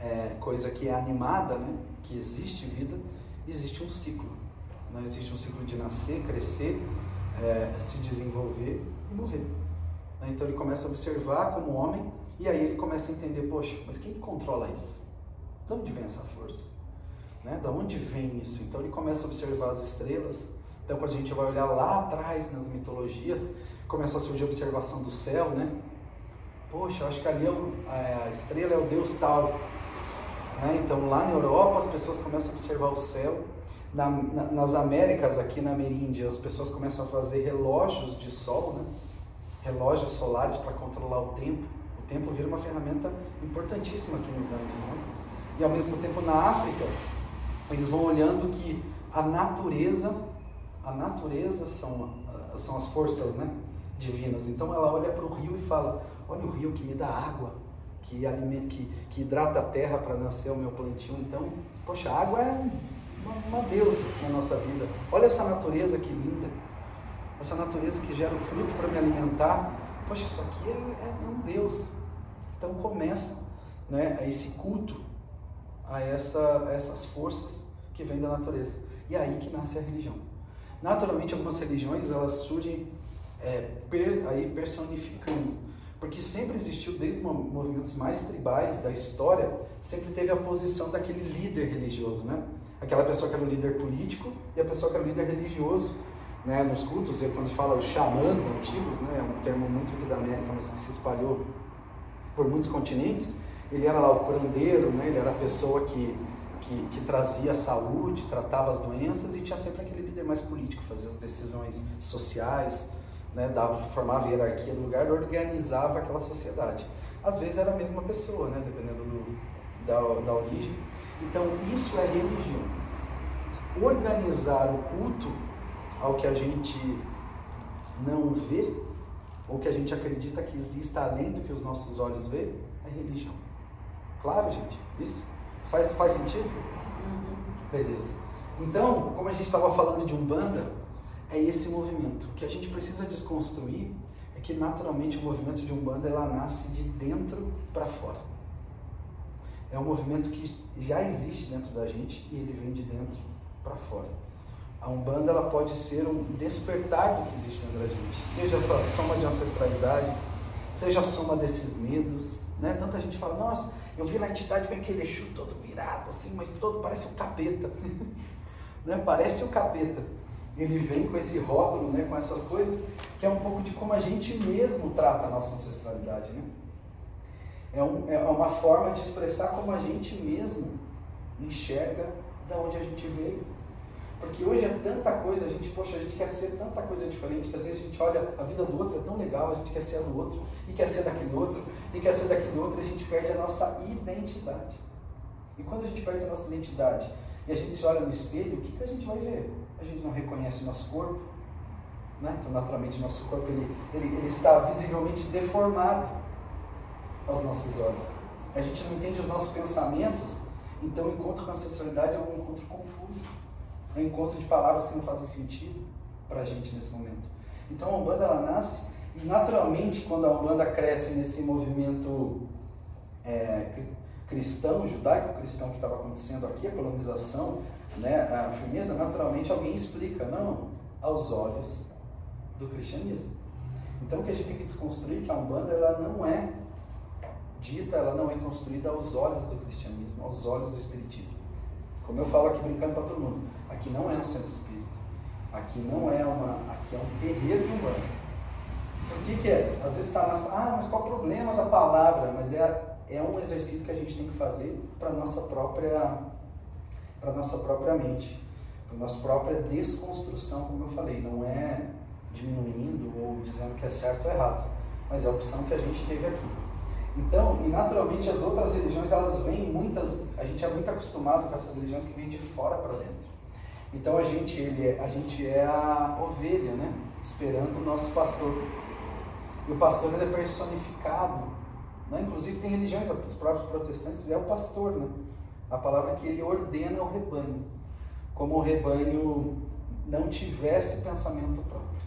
é, coisa que é animada, né, que existe vida, existe um ciclo. Né? Existe um ciclo de nascer, crescer, é, se desenvolver e morrer. Né? Então ele começa a observar como homem e aí ele começa a entender, poxa, mas quem controla isso? De onde vem essa força? Né? Da onde vem isso? Então ele começa a observar as estrelas. Então quando a gente vai olhar lá atrás nas mitologias, começa a surgir a observação do céu, né? Poxa, acho que ali é a estrela é o deus tal. Né? Então lá na Europa as pessoas começam a observar o céu. Na, na, nas Américas, aqui na Ameríndia, as pessoas começam a fazer relógios de sol, né? Relógios solares para controlar o tempo. O tempo vira uma ferramenta importantíssima aqui nos Andes. Né? E ao mesmo tempo na África, eles vão olhando que a natureza, a natureza são, são as forças né, divinas. Então ela olha para o rio e fala: Olha o rio que me dá água, que, alimenta, que, que hidrata a terra para nascer o meu plantio. Então, poxa, a água é uma, uma deusa na nossa vida. Olha essa natureza que linda essa natureza que gera o fruto para me alimentar. Poxa, isso aqui é, é um Deus. Então começa né, esse culto a, essa, a essas forças que vêm da natureza. E é aí que nasce a religião. Naturalmente, algumas religiões elas surgem é, per, aí personificando, porque sempre existiu, desde os movimentos mais tribais da história, sempre teve a posição daquele líder religioso, né? Aquela pessoa que era o líder político e a pessoa que era o líder religioso. Né, nos cultos, quando fala os xamãs antigos, né, é um termo muito aqui da América, mas que se espalhou por muitos continentes, ele era lá o curandeiro, né, ele era a pessoa que, que, que trazia a saúde, tratava as doenças e tinha sempre aquele líder mais político, fazia as decisões sociais, né, dava, formava hierarquia do lugar, organizava aquela sociedade. Às vezes era a mesma pessoa, né, dependendo do, da, da origem. Então, isso é religião. Organizar o culto ao que a gente não vê, ou que a gente acredita que exista além do que os nossos olhos vê, é religião. Claro, gente? Isso? Faz, faz sentido? Beleza. Então, como a gente estava falando de Umbanda, é esse movimento. O que a gente precisa desconstruir é que naturalmente o movimento de Umbanda ela nasce de dentro para fora. É um movimento que já existe dentro da gente e ele vem de dentro para fora. A Umbanda ela pode ser um despertar do que existe dentro da gente, seja essa soma de ancestralidade, seja a soma desses medos. Né? Tanta gente fala, nossa, eu vi na entidade vem aquele Exu todo virado, assim, mas todo parece um capeta. né? Parece um capeta. Ele vem com esse rótulo, né? com essas coisas, que é um pouco de como a gente mesmo trata a nossa ancestralidade. Né? É, um, é uma forma de expressar como a gente mesmo enxerga da onde a gente veio. Porque hoje é tanta coisa, a gente, poxa, a gente quer ser tanta coisa diferente, que às vezes a gente olha a vida do outro, é tão legal, a gente quer ser a do outro, e quer ser daquele outro, e quer ser daquele outro, e a gente perde a nossa identidade. E quando a gente perde a nossa identidade e a gente se olha no espelho, o que, que a gente vai ver? A gente não reconhece o nosso corpo, né? então naturalmente o nosso corpo ele, ele, ele está visivelmente deformado aos nossos olhos. A gente não entende os nossos pensamentos, então o encontro com a ancestralidade é um encontro confuso um encontro de palavras que não fazem sentido para a gente nesse momento. Então a Umbanda ela nasce e naturalmente quando a Umbanda cresce nesse movimento é, cristão, judaico-cristão que estava acontecendo aqui, a colonização, né, a firmeza, naturalmente alguém explica, não, aos olhos do cristianismo. Então o que a gente tem que desconstruir é que a Umbanda ela não é dita, ela não é construída aos olhos do cristianismo, aos olhos do espiritismo. Como eu falo aqui brincando para todo mundo, aqui não é um centro espírita. Aqui não é uma. Aqui é um terreiro de umbanda. O que, que é? Às vezes está nas. Ah, mas qual o problema da palavra? Mas é, é um exercício que a gente tem que fazer para a nossa própria. Para nossa própria mente. Para nossa própria desconstrução, como eu falei. Não é diminuindo ou dizendo que é certo ou errado. Mas é a opção que a gente teve aqui. Então, e naturalmente as outras religiões, elas vêm muitas, a gente é muito acostumado com essas religiões que vêm de fora para dentro. Então a gente, ele é, a gente é a ovelha, né? Esperando o nosso pastor. E o pastor ele é personificado. Né? Inclusive tem religiões, os próprios protestantes é o pastor, né? A palavra que ele ordena o rebanho. Como o rebanho não tivesse pensamento próprio.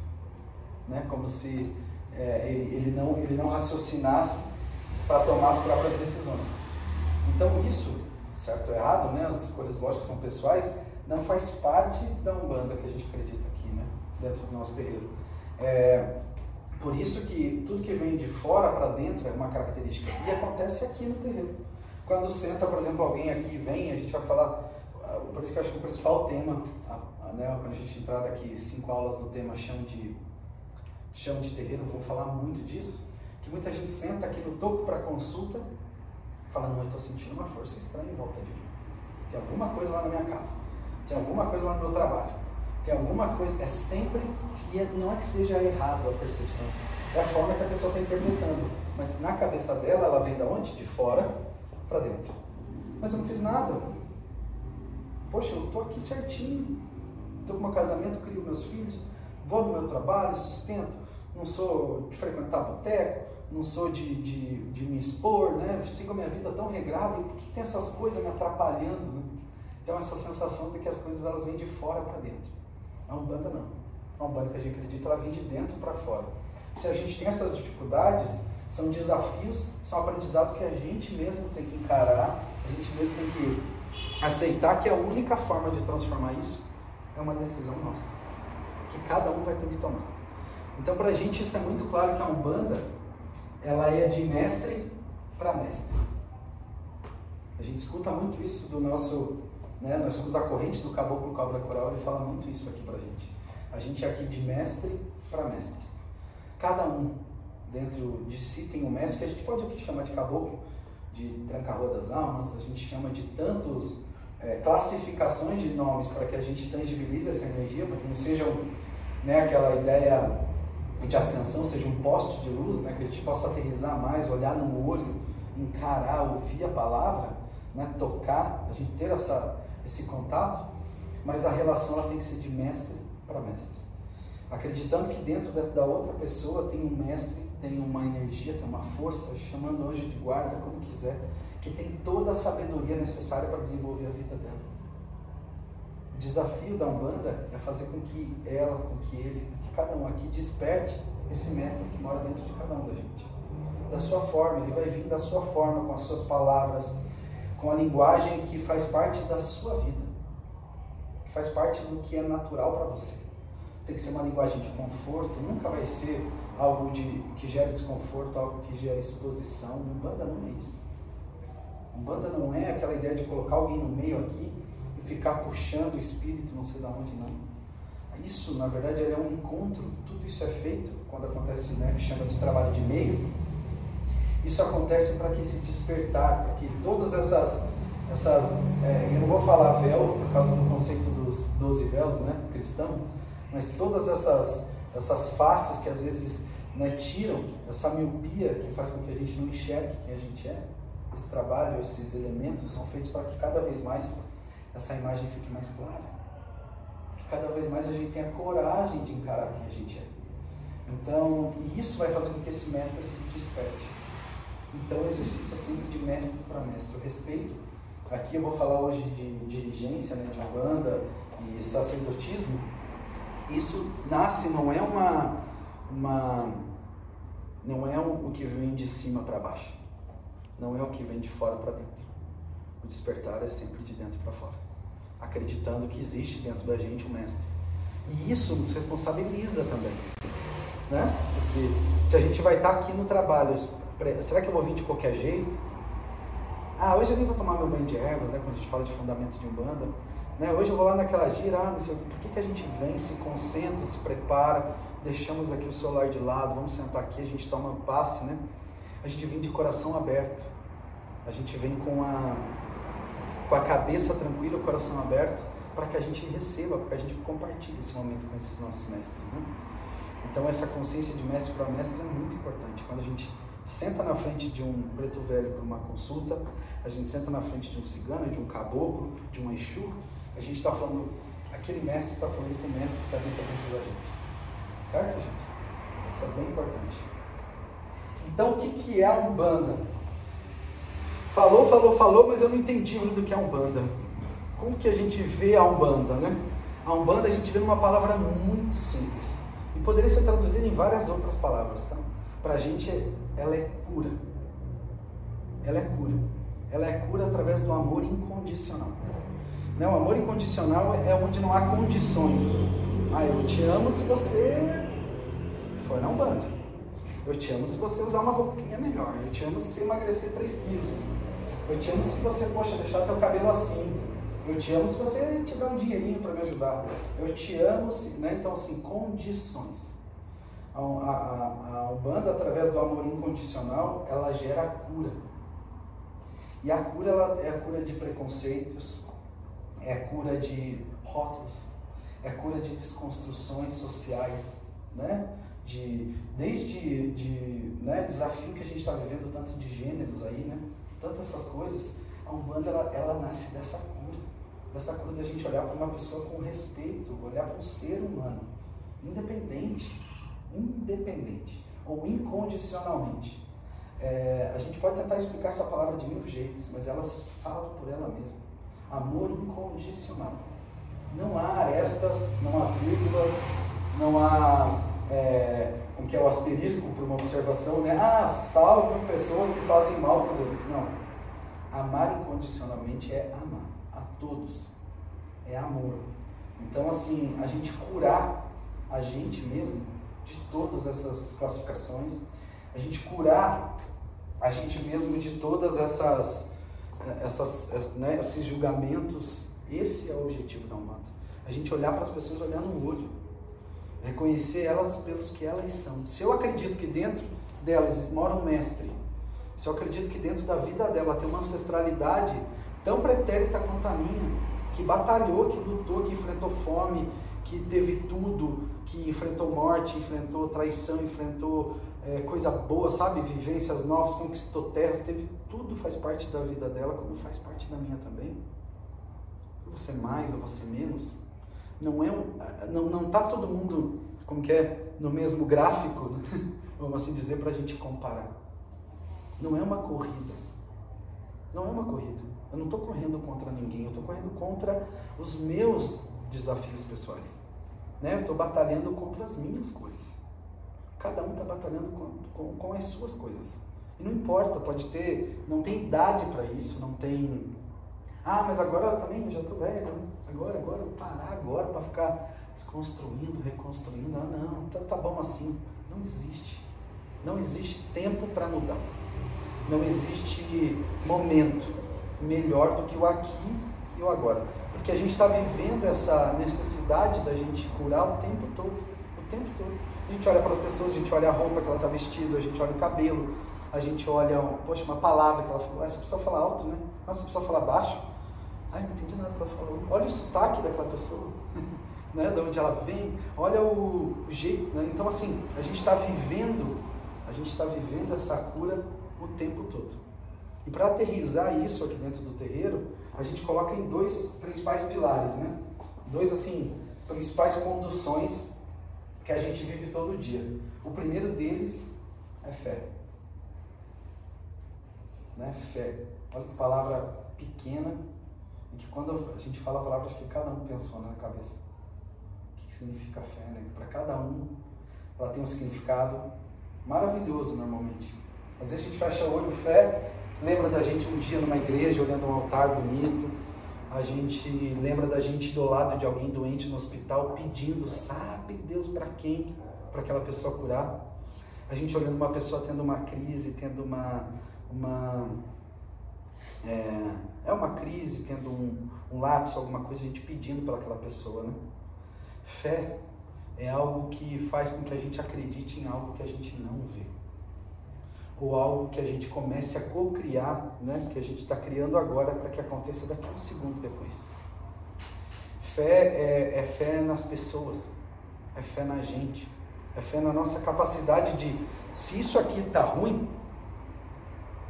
Né? Como se é, ele, ele, não, ele não raciocinasse para tomar as próprias decisões. Então isso, certo ou errado, né? as escolhas lógicas são pessoais, não faz parte da Umbanda que a gente acredita aqui, né? dentro do nosso terreiro. É, por isso que tudo que vem de fora para dentro é uma característica. E acontece aqui no terreiro. Quando senta, por exemplo, alguém aqui vem, a gente vai falar, por isso que eu acho que o principal tema, né, quando a gente entrar daqui cinco aulas no tema chão de, chão de terreiro, vou falar muito disso, que muita gente senta aqui no topo para consulta, fala, não, eu estou sentindo uma força estranha em volta de mim. Tem alguma coisa lá na minha casa. Tem alguma coisa lá no meu trabalho, tem alguma coisa, é sempre, e é, não é que seja errado a percepção, é a forma que a pessoa está interpretando, mas na cabeça dela, ela vem da onde? De fora para dentro. Mas eu não fiz nada. Poxa, eu estou aqui certinho, estou com meu casamento, crio meus filhos, vou no meu trabalho, sustento, não sou de frequentar boteco, não sou de, de, de me expor, né? sigo a minha vida tão regrada, e por que tem essas coisas me atrapalhando? Né? Então essa sensação de que as coisas elas vêm de fora para dentro. A Umbanda não. A Umbanda que a gente acredita, ela vem de dentro para fora. Se a gente tem essas dificuldades, são desafios, são aprendizados que a gente mesmo tem que encarar, a gente mesmo tem que aceitar que a única forma de transformar isso é uma decisão nossa, que cada um vai ter que tomar. Então, para a gente, isso é muito claro que a Umbanda ela é de mestre para mestre. A gente escuta muito isso do nosso. Né, nós somos a corrente do caboclo cobra coral, ele fala muito isso aqui para a gente. A gente é aqui de mestre para mestre. Cada um dentro de si tem um mestre que a gente pode aqui chamar de caboclo, de tranca-rua das almas, a gente chama de tantos é, classificações de nomes para que a gente tangibilize essa energia, para que não seja né, aquela ideia de ascensão, seja um poste de luz, né, que a gente possa aterrizar mais, olhar no olho, encarar, ouvir a palavra, né, tocar, a gente ter essa, esse contato, mas a relação ela tem que ser de mestre para mestre. Acreditando que dentro da outra pessoa tem um mestre, tem uma energia, tem uma força, chamando anjo de guarda, como quiser, que tem toda a sabedoria necessária para desenvolver a vida dela. O desafio da Umbanda é fazer com que ela, com que ele, cada um aqui desperte esse mestre que mora dentro de cada um da gente. Da sua forma, ele vai vir da sua forma, com as suas palavras, com a linguagem que faz parte da sua vida, que faz parte do que é natural para você. Tem que ser uma linguagem de conforto, nunca vai ser algo de, que gera desconforto, algo que gera exposição. Umbanda não é isso. Umbanda não é aquela ideia de colocar alguém no meio aqui e ficar puxando o espírito, não sei de onde, não. Isso, na verdade, é um encontro. Tudo isso é feito quando acontece, né, que chama de trabalho de meio. Isso acontece para que se despertar, para que todas essas, essas é, eu não vou falar véu por causa do conceito dos doze véus, né, cristão, mas todas essas essas faces que às vezes né, tiram essa miopia que faz com que a gente não enxergue quem a gente é esse trabalho, esses elementos são feitos para que cada vez mais essa imagem fique mais clara. Que cada vez mais a gente tenha coragem de encarar quem a gente é. Então, isso vai fazer com que esse mestre se desperte. Então, o exercício é sempre de mestre para mestre. O respeito, aqui eu vou falar hoje de dirigência, né, de banda e sacerdotismo. Isso nasce, não é uma, uma não é o que vem de cima para baixo não é o que vem de fora para dentro. O despertar é sempre de dentro para fora, acreditando que existe dentro da gente um mestre. E isso nos responsabiliza também, né? Porque se a gente vai estar aqui no trabalho, será que eu vou vir de qualquer jeito? Ah, hoje eu nem vou tomar meu banho de ervas, né? Quando a gente fala de fundamento de umbanda, né? Hoje eu vou lá naquela gira, ah, sei, por que, que a gente vem, se concentra, se prepara, deixamos aqui o celular de lado, vamos sentar aqui, a gente toma um passe, né? a gente vem de coração aberto. A gente vem com a, com a cabeça tranquila, o coração aberto, para que a gente receba, para que a gente compartilhe esse momento com esses nossos mestres. Né? Então, essa consciência de mestre para mestre é muito importante. Quando a gente senta na frente de um preto velho para uma consulta, a gente senta na frente de um cigano, de um caboclo, de um exu, a gente está falando, aquele mestre está falando com o mestre que está dentro da gente. Certo, gente? Isso é bem importante. Então, o que, que é a Umbanda? Falou, falou, falou, mas eu não entendi ainda o que é Umbanda. Como que a gente vê a Umbanda, né? A Umbanda a gente vê numa palavra muito simples. E poderia ser traduzida em várias outras palavras, tá? Para a gente, ela é cura. Ela é cura. Ela é cura através do amor incondicional. Não, o amor incondicional é onde não há condições. Ah, eu te amo se você for na Umbanda. Eu te amo se você usar uma roupinha melhor. Eu te amo se emagrecer 3 quilos. Eu te amo se você, poxa, deixar teu cabelo assim. Eu te amo se você tiver um dinheirinho para me ajudar. Eu te amo, se, né? Então, assim, condições. A, a, a Umbanda, através do amor incondicional, ela gera a cura. E a cura ela é a cura de preconceitos, é a cura de rótulos, é a cura de desconstruções sociais, né? de desde de, né, desafio que a gente está vivendo, tanto de gêneros aí, né? Tantas essas coisas, a Umbanda ela, ela nasce dessa cura, dessa cura da gente olhar para uma pessoa com respeito, olhar para um ser humano, independente, independente ou incondicionalmente. É, a gente pode tentar explicar essa palavra de mil jeitos, mas elas falam por ela mesma. Amor incondicional. Não há arestas, não há vírgulas, não há é, como que é o asterisco para uma observação, né? Ah, salve pessoas que fazem mal para os outros. Não. Amar incondicionalmente é amar. todos. É amor. Então, assim, a gente curar a gente mesmo de todas essas classificações, a gente curar a gente mesmo de todas essas, essas né, esses julgamentos. Esse é o objetivo da Umbanda. A gente olhar para as pessoas, olhar no olho, reconhecer elas pelos que elas são. Se eu acredito que dentro delas mora um mestre, se eu acredito que dentro da vida dela tem uma ancestralidade tão pretérita quanto a minha, que batalhou, que lutou, que enfrentou fome, que teve tudo, que enfrentou morte, enfrentou traição, enfrentou é, coisa boa, sabe? Vivências novas, conquistou terras, teve tudo, faz parte da vida dela, como faz parte da minha também. Você mais ou você menos. Não é não, não tá todo mundo, como que é, no mesmo gráfico, vamos assim dizer, para a gente comparar. Não é uma corrida. Não é uma corrida. Eu não estou correndo contra ninguém, eu estou correndo contra os meus desafios pessoais. Né? Eu estou batalhando contra as minhas coisas. Cada um está batalhando com, com, com, as suas coisas. E não importa, pode ter, não tem idade para isso, não tem. Ah, mas agora também eu já estou velho, né? agora, agora, eu parar agora para ficar desconstruindo, reconstruindo. Ah, não, tá, tá bom assim. Não existe. Não existe tempo para mudar. Não existe momento melhor do que o aqui e o agora que a gente está vivendo essa necessidade da gente curar o tempo todo, o tempo todo. A gente olha para as pessoas, a gente olha a roupa que ela está vestida, a gente olha o cabelo, a gente olha, poxa, uma palavra que ela falou, essa pessoa fala alto, né? Nossa, essa pessoa fala baixo. Ai, não entendi nada que ela falou. Olha o sotaque daquela pessoa, né? De onde ela vem, olha o, o jeito, né? Então, assim, a gente está vivendo, a gente está vivendo essa cura o tempo todo. E para aterrizar isso aqui dentro do terreiro, a gente coloca em dois principais pilares, né? Dois, assim, principais conduções que a gente vive todo dia. O primeiro deles é fé. Né? Fé. Olha que palavra pequena que quando a gente fala a palavra, acho que cada um pensou né, na cabeça. O que significa fé, né? Para cada um, ela tem um significado maravilhoso normalmente. Às vezes a gente fecha o olho, fé, lembra da gente um dia numa igreja olhando um altar bonito. A gente lembra da gente do lado de alguém doente no hospital pedindo, sabe Deus para quem? Para aquela pessoa curar. A gente olhando uma pessoa tendo uma crise, tendo uma. uma é, é uma crise, tendo um, um lapso, alguma coisa, a gente pedindo para aquela pessoa. Né? Fé é algo que faz com que a gente acredite em algo que a gente não vê ou algo que a gente comece a co-criar, né? que a gente está criando agora para que aconteça daqui a um segundo depois. Fé é, é fé nas pessoas, é fé na gente, é fé na nossa capacidade de, se isso aqui está ruim,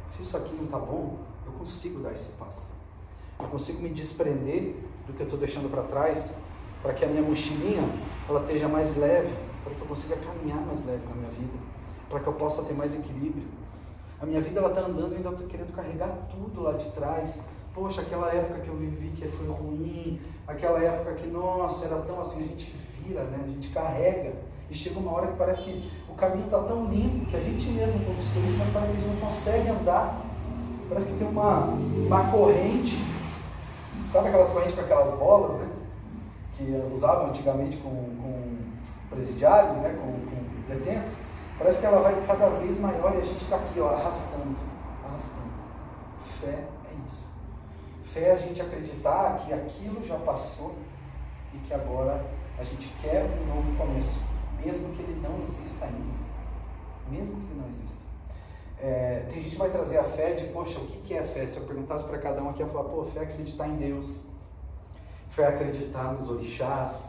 se isso aqui não está bom, consigo dar esse passo. Eu consigo me desprender do que eu estou deixando para trás, para que a minha mochilinha ela esteja mais leve, para que eu consiga caminhar mais leve na minha vida para que eu possa ter mais equilíbrio. A minha vida ela está andando e ainda estou querendo carregar tudo lá de trás. Poxa, aquela época que eu vivi que foi ruim, aquela época que, nossa, era tão assim, a gente vira, né? a gente carrega. E chega uma hora que parece que o caminho está tão limpo que a gente mesmo conquistou isso, mas parece que a gente não consegue andar. Parece que tem uma, uma corrente, sabe aquelas correntes com aquelas bolas, né? Que usavam antigamente com, com presidiários, né? com, com detentos Parece que ela vai cada vez maior e a gente está aqui, ó, arrastando, arrastando. Fé é isso. Fé é a gente acreditar que aquilo já passou e que agora a gente quer um novo começo, mesmo que ele não exista ainda. Mesmo que ele não exista. É, tem gente que vai trazer a fé de, poxa, o que é fé? Se eu perguntasse para cada um aqui, eu ia falar, pô, fé é acreditar em Deus, fé é acreditar nos orixás,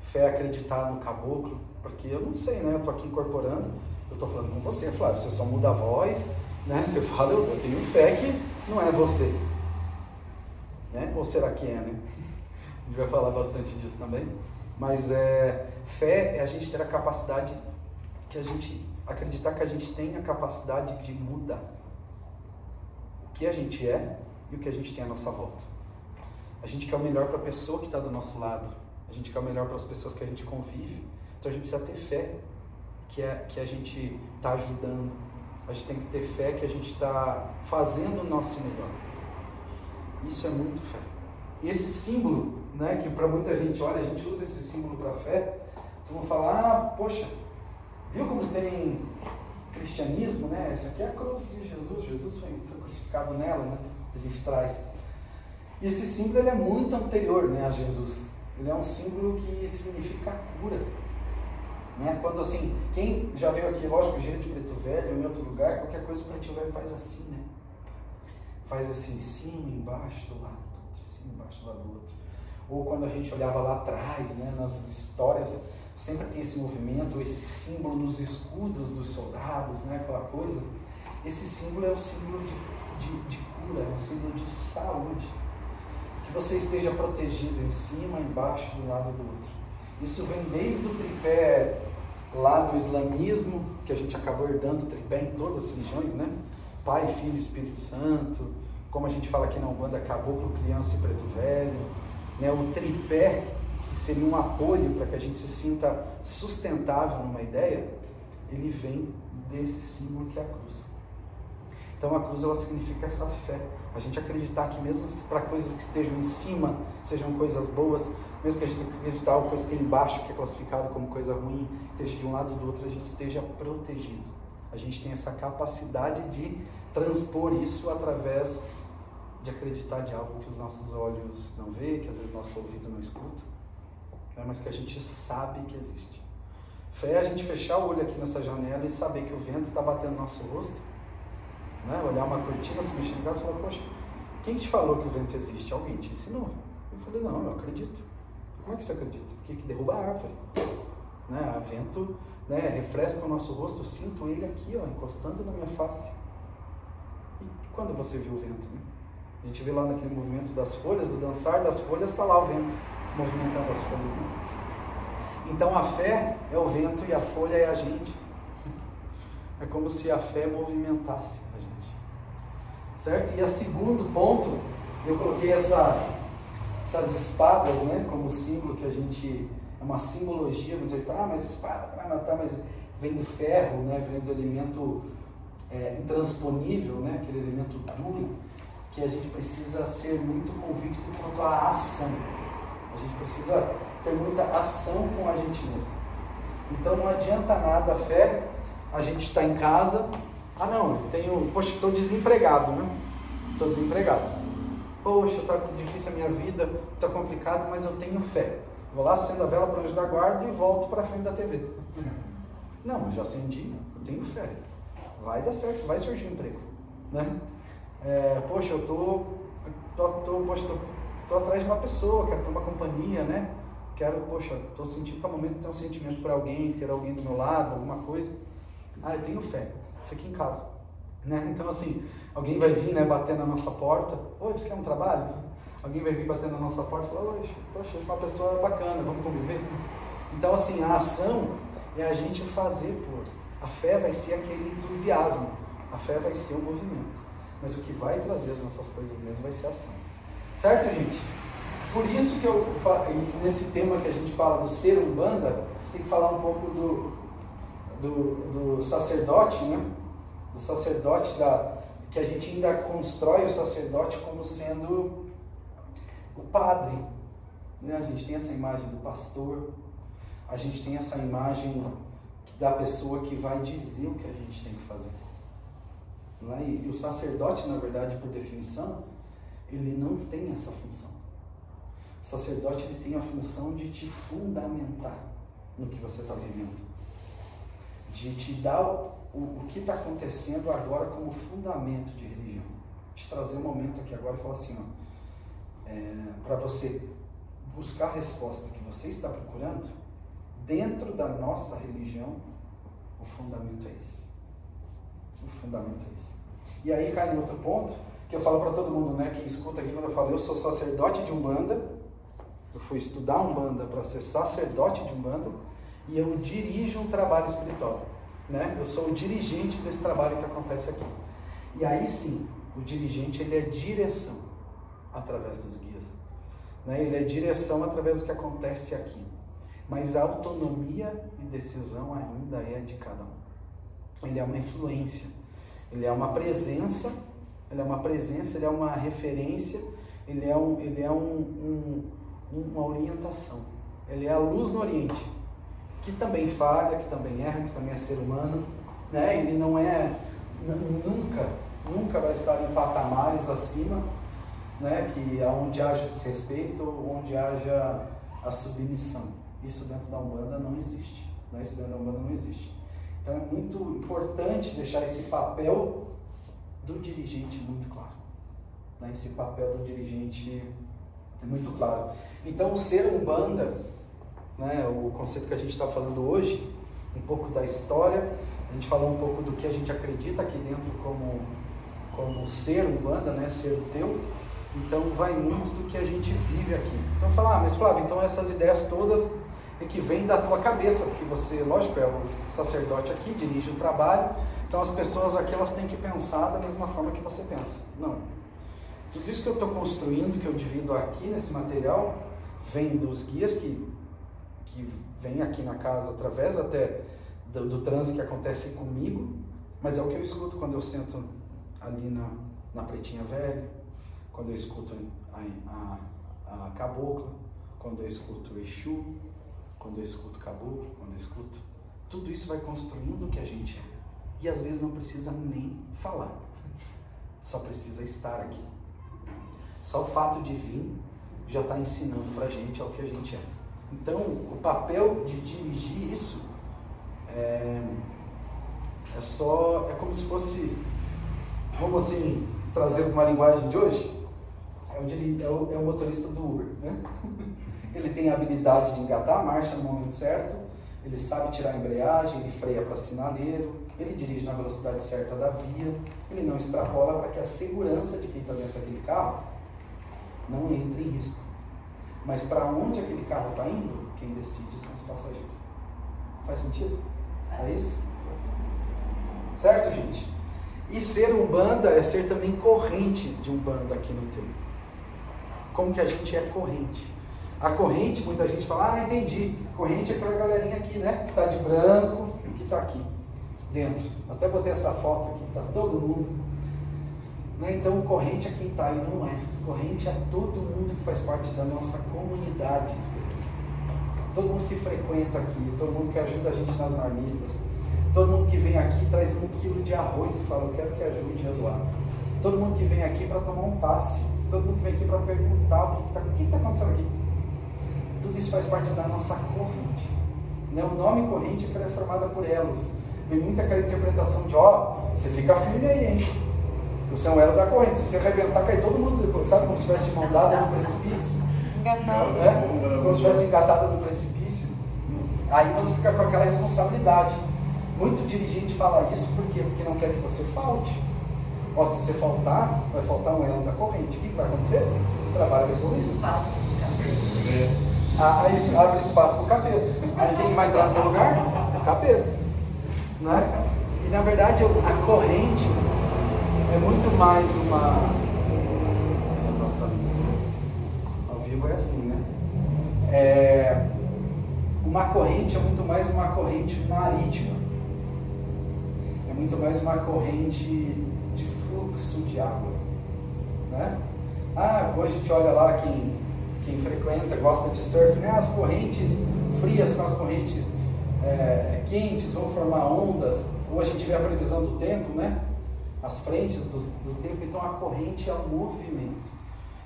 fé é acreditar no caboclo, porque eu não sei, né? Eu estou aqui incorporando, eu estou falando com você, Flávio. Você só muda a voz, né? Você fala, eu, eu tenho fé que não é você. Né? Ou será que é, né? A gente vai falar bastante disso também. Mas é, fé é a gente ter a capacidade que a gente acreditar que a gente tem a capacidade de mudar o que a gente é e o que a gente tem à nossa volta. A gente quer o melhor para a pessoa que está do nosso lado. A gente quer o melhor para as pessoas que a gente convive. Então a gente precisa ter fé que, é, que a gente está ajudando. A gente tem que ter fé que a gente está fazendo o nosso melhor. Isso é muito fé. E esse símbolo, né, que para muita gente, olha, a gente usa esse símbolo para fé, então vão falar, ah, poxa, viu como tem cristianismo, né? Essa aqui é a cruz de Jesus, Jesus foi, foi crucificado nela, né? A gente traz. E esse símbolo ele é muito anterior né, a Jesus. Ele é um símbolo que significa cura. Né? Quando assim, quem já veio aqui, lógico, Giro de Preto Velho, em outro lugar, qualquer coisa Preto Velho faz assim, né? Faz assim, em cima, embaixo, do lado do outro, em cima, embaixo, do lado do outro. Ou quando a gente olhava lá atrás, né, nas histórias, sempre tem esse movimento, esse símbolo nos escudos dos soldados, né, aquela coisa. Esse símbolo é o símbolo de, de, de cura, é um símbolo de saúde. Que você esteja protegido em cima, embaixo, do lado do outro. Isso vem desde o tripé lá do islamismo, que a gente acabou herdando o tripé em todas as religiões, né? Pai, Filho Espírito Santo, como a gente fala aqui na Umbanda, caboclo, criança e preto velho, né? o tripé, seria um apoio para que a gente se sinta sustentável numa ideia, ele vem desse símbolo que é a cruz. Então a cruz ela significa essa fé, a gente acreditar que mesmo para coisas que estejam em cima sejam coisas boas, mesmo que a gente acreditar uma que é embaixo, que é classificado como coisa ruim, esteja de um lado ou do outro, a gente esteja protegido. A gente tem essa capacidade de transpor isso através de acreditar de algo que os nossos olhos não vê, que às vezes nosso ouvido não escuta, né? mas que a gente sabe que existe. Fé é a gente fechar o olho aqui nessa janela e saber que o vento está batendo no nosso rosto, né? olhar uma cortina, se mexer em casa e falar, poxa, quem te falou que o vento existe? Alguém te ensinou. Eu falei, não, eu acredito. Como é que você acredita? Porque que derruba a árvore. Né? O vento né, refresca o nosso rosto, eu sinto ele aqui, ó, encostando na minha face. E quando você viu o vento? Né? A gente vê lá naquele movimento das folhas, o dançar das folhas, está lá o vento movimentando as folhas. Né? Então a fé é o vento e a folha é a gente. É como se a fé movimentasse a gente. Certo? E a segundo ponto, eu coloquei essa, essas espadas né, como símbolo que a gente. É uma simbologia, muita gente fala, ah, mas espada para matar, mas vem do ferro, né, vem do elemento é, intransponível, né, aquele elemento duro que a gente precisa ser muito convicto quanto à ação. A gente precisa ter muita ação com a gente mesmo. Então não adianta nada a fé, a gente está em casa, ah não, eu tenho, poxa, estou desempregado, né? Estou desempregado. Poxa, está difícil a minha vida, está complicado, mas eu tenho fé. Vou lá, acendo a vela para o anjo da guarda e volto para frente da TV. Não, já acendi, eu tenho fé. Vai dar certo, vai surgir um emprego. Né? É, poxa, eu tô, tô, tô, poxa, tô, tô atrás de uma pessoa, quero ter uma companhia, né? Quero, poxa, tô sentindo que é momento ter um sentimento por alguém, ter alguém do meu lado, alguma coisa. Ah, eu tenho fé, fique em casa. Né? Então, assim, alguém vai vir né, bater na nossa porta. Oi, você quer um trabalho? Alguém vai vir bater na nossa porta e falar, Oi, poxa, uma pessoa bacana, vamos conviver? Então, assim, a ação é a gente fazer por. A fé vai ser aquele entusiasmo. A fé vai ser o movimento mas o que vai trazer as nossas coisas mesmo vai ser a ação. Certo, gente? Por isso que eu, nesse tema que a gente fala do ser umbanda, tem que falar um pouco do, do, do sacerdote, né? Do sacerdote, da, que a gente ainda constrói o sacerdote como sendo o padre. Né? A gente tem essa imagem do pastor, a gente tem essa imagem da pessoa que vai dizer o que a gente tem que fazer. É? E o sacerdote, na verdade, por definição, ele não tem essa função. O sacerdote ele tem a função de te fundamentar no que você está vivendo, de te dar o, o, que está acontecendo agora como fundamento de religião, de trazer um momento aqui agora e falar assim, é, para você buscar a resposta que você está procurando, dentro da nossa religião, o fundamento é esse. O fundamento é esse. E aí cai em outro ponto, que eu falo para todo mundo, né, que escuta aqui quando eu falo, eu sou sacerdote de Umbanda, eu fui estudar Umbanda para ser sacerdote de Umbanda, e eu dirijo um trabalho espiritual. Né? Eu sou o dirigente desse trabalho que acontece aqui. E aí sim, o dirigente ele é direção através dos guias. Né? Ele é direção através do que acontece aqui. Mas a autonomia e decisão ainda é de cada um. Ele é uma influência. Ele é uma presença, ele é uma presença, ele é uma referência ele é, um, ele é um, um, uma orientação. Ele é a luz no Oriente, que também falha, que também erra, que também é ser humano. Né? Ele não é, nunca, nunca vai estar em patamares acima, né? que onde haja desrespeito, onde haja a submissão. Isso dentro da Umbanda não existe. Né? Isso dentro da Umbanda não existe. Então é muito importante deixar esse papel do dirigente muito claro. Né? Esse papel do dirigente é muito claro. Então, ser Umbanda, né, o conceito que a gente está falando hoje, um pouco da história, a gente falou um pouco do que a gente acredita aqui dentro como, como ser Umbanda, né, ser teu. Então, vai muito do que a gente vive aqui. Então, falar, ah, mas Flávio, então essas ideias todas é que vêm da tua cabeça, porque você, lógico, é o sacerdote aqui, dirige o trabalho, então as pessoas aqui elas têm que pensar da mesma forma que você pensa. Não. Tudo isso que eu estou construindo, que eu divido aqui nesse material, vem dos guias que, que vêm aqui na casa através até do, do que acontece comigo, mas é o que eu escuto quando eu sento ali na, na Pretinha Velha, quando eu escuto a, a, a Cabocla, quando eu escuto o Exu, quando eu escuto Caboclo, quando eu escuto. Tudo isso vai construindo o que a gente é. E às vezes não precisa nem falar, só precisa estar aqui. Só o fato de vir já está ensinando para a gente ao que a gente é. Então, o papel de dirigir isso é, é só, é como se fosse, vamos assim, trazer uma linguagem de hoje, é o, é o, é o motorista do Uber, né? Ele tem a habilidade de engatar a marcha no momento certo, ele sabe tirar a embreagem, ele freia para sinaleiro, ele dirige na velocidade certa da via, ele não extrapola para que a segurança de quem está dentro daquele carro não entre em risco. Mas para onde aquele carro está indo, quem decide são os passageiros. Faz sentido? É isso? Certo, gente? E ser um banda é ser também corrente de um banda aqui no tempo. Como que a gente é corrente? A corrente, muita gente fala, ah, entendi. Corrente é aquela galerinha aqui, né? Que está de branco, que está aqui dentro. Até botei essa foto aqui, está todo mundo. Né? Então, corrente é quem está aí, não é. Corrente é todo mundo que faz parte da nossa comunidade. Todo mundo que frequenta aqui, todo mundo que ajuda a gente nas marmitas, todo mundo que vem aqui traz um quilo de arroz e fala, eu quero que ajude a doar. Todo mundo que vem aqui para tomar um passe, todo mundo que vem aqui para perguntar o que está que tá acontecendo aqui. Tudo isso faz parte da nossa corrente. Né? O nome corrente que é formada por elos. Vem muita aquela interpretação de, ó, você fica firme aí, hein? Você é um elo da corrente. Se você arrebentar, cai todo mundo depois. Sabe como se estivesse de mão dada no precipício? Engatado. É? Como se estivesse engatado no precipício. Aí você fica com aquela responsabilidade. Muito dirigente fala isso por quê? Porque não quer que você falte. Ó, se você faltar, vai faltar um elo da corrente. O que, vai acontecer? O trabalho vai ser horrível. Ah, aí isso abre espaço para o capeta. Aí quem vai entrar no teu lugar? O capeta. Né? E na verdade a corrente é muito mais uma. Nossa, ao vivo é assim, né? É... Uma corrente é muito mais uma corrente marítima. É muito mais uma corrente de fluxo de água. Né? Ah, hoje a gente olha lá quem quem frequenta, gosta de surf, né? as correntes frias com as correntes é, quentes vão formar ondas, ou a gente vê a previsão do tempo, né? as frentes do, do tempo, então a corrente é o movimento.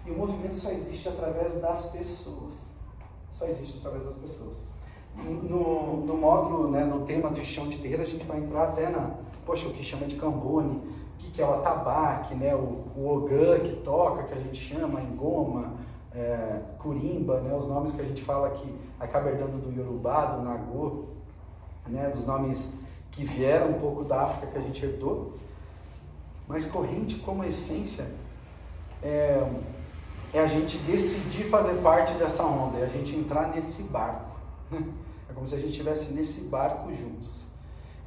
E o movimento só existe através das pessoas. Só existe através das pessoas. No, no módulo, né, no tema de chão de terreiro, a gente vai entrar até na, poxa, o que chama de cambone, o que, que é o atabaque, né, o, o ogã que toca, que a gente chama, engoma, é, Curimba, né, os nomes que a gente fala que acaba herdando do Yorubá, do Nagô, né, dos nomes que vieram um pouco da África que a gente herdou. Mas corrente como essência é, é a gente decidir fazer parte dessa onda, é a gente entrar nesse barco. É como se a gente estivesse nesse barco juntos.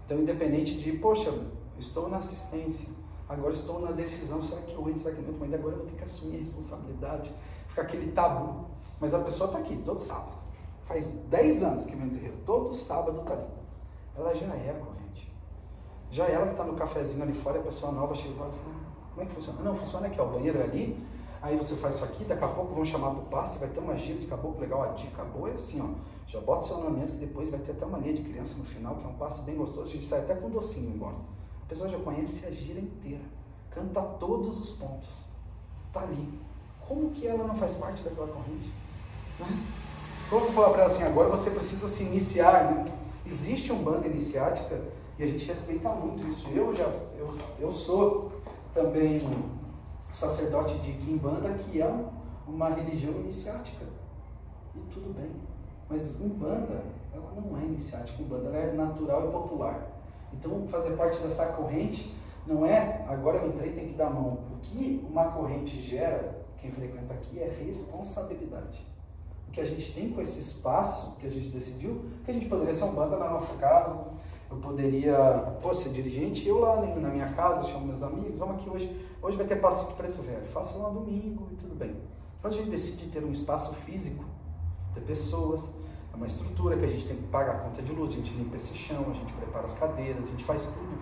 Então, independente de, poxa, estou na assistência, agora estou na decisão, será que eu entro, será que não entro, mas agora eu vou ter que assumir a responsabilidade fica aquele tabu. Mas a pessoa está aqui todo sábado. Faz 10 anos que vem no terreiro, todo sábado está ali. Ela já é corrente. Já é ela que está no cafezinho ali fora, a pessoa nova chega e fala, como é que funciona? Não, funciona aqui, ó, o banheiro é ali, Aí você faz isso aqui, daqui a pouco vão chamar para o passe, vai ter uma gira de caboclo legal. A dica boa é assim, ó. Já bota o seu nome mesmo, que depois vai ter até uma linha de criança no final, que é um passe bem gostoso. A gente sai até com docinho embora. A pessoa já conhece a gira inteira. Canta todos os pontos. Tá ali. Como que ela não faz parte daquela corrente? Né? Como eu falar para ela assim, agora você precisa se iniciar, né? Existe um bando iniciática e a gente respeita muito isso. Eu já, eu, eu sou também sacerdote de Kimbanda, que é uma religião iniciática. E tudo bem. Mas Umbanda, ela não é iniciática, Umbanda ela é natural e popular. Então, fazer parte dessa corrente não é, agora eu entrei, tem que dar mão. O que uma corrente gera, quem frequenta aqui, é responsabilidade. Que a gente tem com esse espaço que a gente decidiu, que a gente poderia ser Umbanda na nossa casa, eu poderia, pô, ser dirigente, eu lá na minha casa, chamo meus amigos, vamos aqui hoje, hoje vai ter passe de preto velho, faço lá domingo e tudo bem. Quando a gente decide ter um espaço físico, ter pessoas, é uma estrutura que a gente tem que pagar a conta de luz, a gente limpa esse chão, a gente prepara as cadeiras, a gente faz tudo.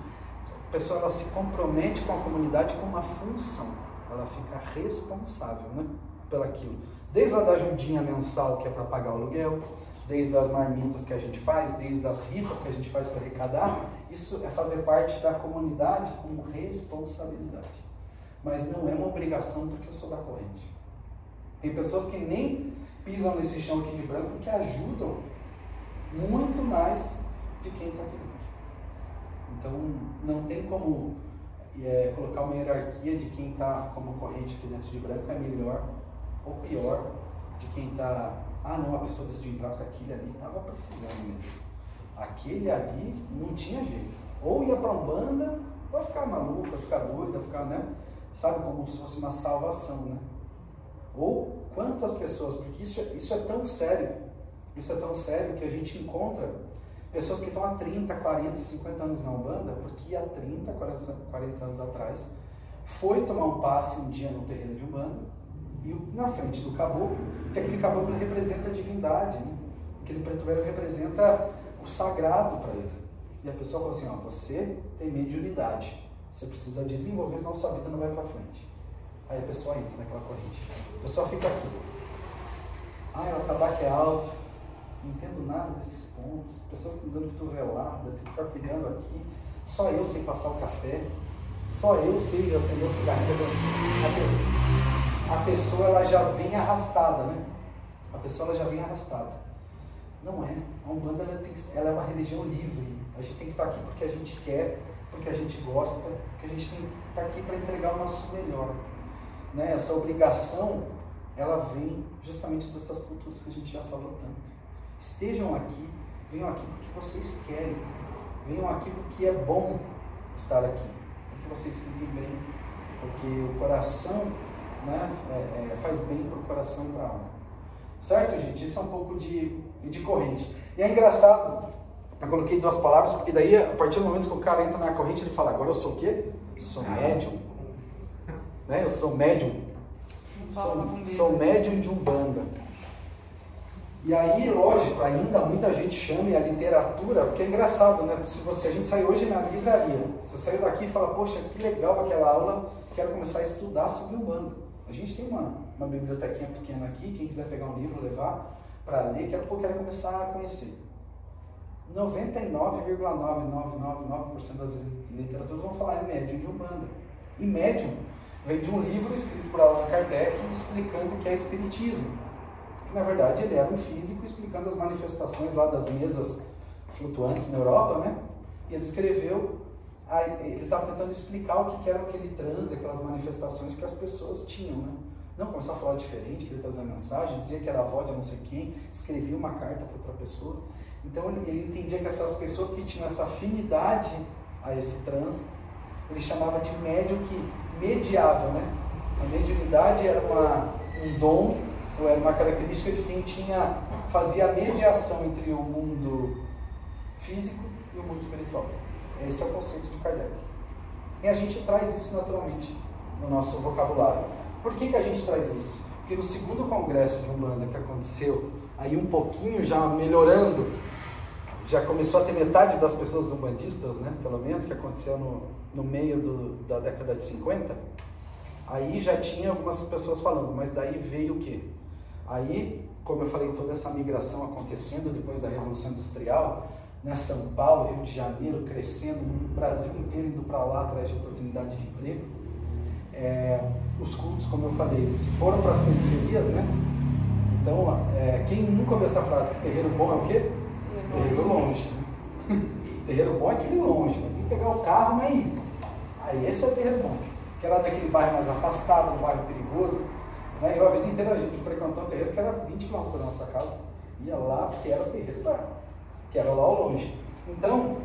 A pessoa ela se compromete com a comunidade com uma função, ela fica responsável né, pelaquilo. Desde lá da ajudinha mensal, que é para pagar o aluguel, desde as marmitas que a gente faz, desde as rifas que a gente faz para arrecadar, isso é fazer parte da comunidade com responsabilidade. Mas não é uma obrigação porque eu sou da corrente. Tem pessoas que nem pisam nesse chão aqui de branco que ajudam muito mais de quem está aqui dentro. Então não tem como é, colocar uma hierarquia de quem está como corrente aqui dentro de branco é melhor ou pior de quem está ah, não, a pessoa decidiu entrar porque aquele ali estava precisando mesmo. Aquele ali não tinha jeito. Ou ia para um banda, ou ficar maluco, ia ficar doido, ia ficar, né? Sabe, como se fosse uma salvação, né? Ou quantas pessoas, porque isso, é, isso é tão sério, isso é tão sério que a gente encontra pessoas que estão há 30, 40, 50 anos na Umbanda, porque há 30, 40, 40 anos atrás foi tomar um passe um dia no terreno de Umbanda e na frente do caboclo, que aquele caboclo representa a divindade, né? aquele preto velho representa o sagrado para ele. E a pessoa fala assim: ó, você tem mediunidade, você precisa desenvolver, senão sua vida não vai para frente. Aí a pessoa entra naquela corrente. A pessoa fica aqui. Ah, o tabaco é alto, não entendo nada desses pontos. A pessoa fica dando cotovelada, tem que ficar cuidando aqui. Só eu sei passar o café, só eu sei acender o cigarrinho a pessoa ela já vem arrastada, né? A pessoa ela já vem arrastada. Não é. A Umbanda ela, tem, ela é uma religião livre. A gente tem que estar aqui porque a gente quer, porque a gente gosta, porque a gente tem que estar aqui para entregar o nosso melhor. Né? Essa obrigação, ela vem justamente dessas culturas que a gente já falou tanto. Estejam aqui, venham aqui porque vocês querem. Venham aqui porque é bom estar aqui. Porque vocês se sentem bem. Porque o coração né, é, é, faz bem para o coração e para a alma. Certo, gente? Isso é um pouco de, de corrente. E é engraçado, eu coloquei duas palavras, porque daí, a partir do momento que o cara entra na corrente, ele fala, agora eu sou o quê? Sou médium. Né? Eu sou médium. Sou, sou médium de Umbanda. E aí, lógico, ainda muita gente chama a literatura, porque é engraçado, né? Se você, a gente sai hoje na livraria, você saiu daqui e fala, poxa, que legal aquela aula, quero começar a estudar sobre Umbanda. A gente tem uma, uma bibliotequinha pequena aqui, quem quiser pegar um livro, levar para ler, quero, pô, quero começar a conhecer. 99,9999% das literaturas vão falar é médium de Umbanda. E médium vem de um livro escrito por Allan Kardec explicando o que é espiritismo. Que na verdade ele era um físico explicando as manifestações lá das mesas flutuantes na Europa, né? E ele escreveu ele estava tentando explicar o que, era aquele transe, aquelas manifestações que as pessoas tinham, né? Não começou a falar diferente, que ele trazia mensagem, dizia que era avó de não sei quem, escrevia uma carta para outra pessoa. Então ele, entendia que essas pessoas que tinham essa afinidade a esse transe, ele chamava de médium que mediava, né? A mediunidade era uma, um dom, ou era uma característica de quem tinha, fazia a mediação entre o mundo físico e o mundo espiritual. Esse é o conceito de Kardec. E a gente traz isso naturalmente no nosso vocabulário. Por que, que a gente traz isso? Porque no segundo congresso de Umbanda que aconteceu, aí um pouquinho já melhorando, já começou a ter metade das pessoas umbandistas, né, pelo menos, que aconteceu no, no meio do, da década de 50, Aí já tinha algumas pessoas falando, mas daí veio o quê? Aí, como eu falei, toda essa migração acontecendo depois da Revolução Industrial, né, São Paulo, Rio de Janeiro crescendo, o Brasil inteiro indo para lá atrás de oportunidade de emprego. É, os cultos, como eu falei, eles foram para as periferias, né? Então, é, quem nunca ouviu essa frase, que terreiro bom é o quê? Terreiro longe. terreiro bom é aquele longe, tem que pegar o carro, mas ir. Aí esse é o terreiro bom. Que era daquele bairro mais afastado, um bairro perigoso. Né? Eu a vida inteira a gente frequentou um terreiro que era 20 km da nossa casa. Ia lá porque era o terreiro da que era lá ao longe. Então,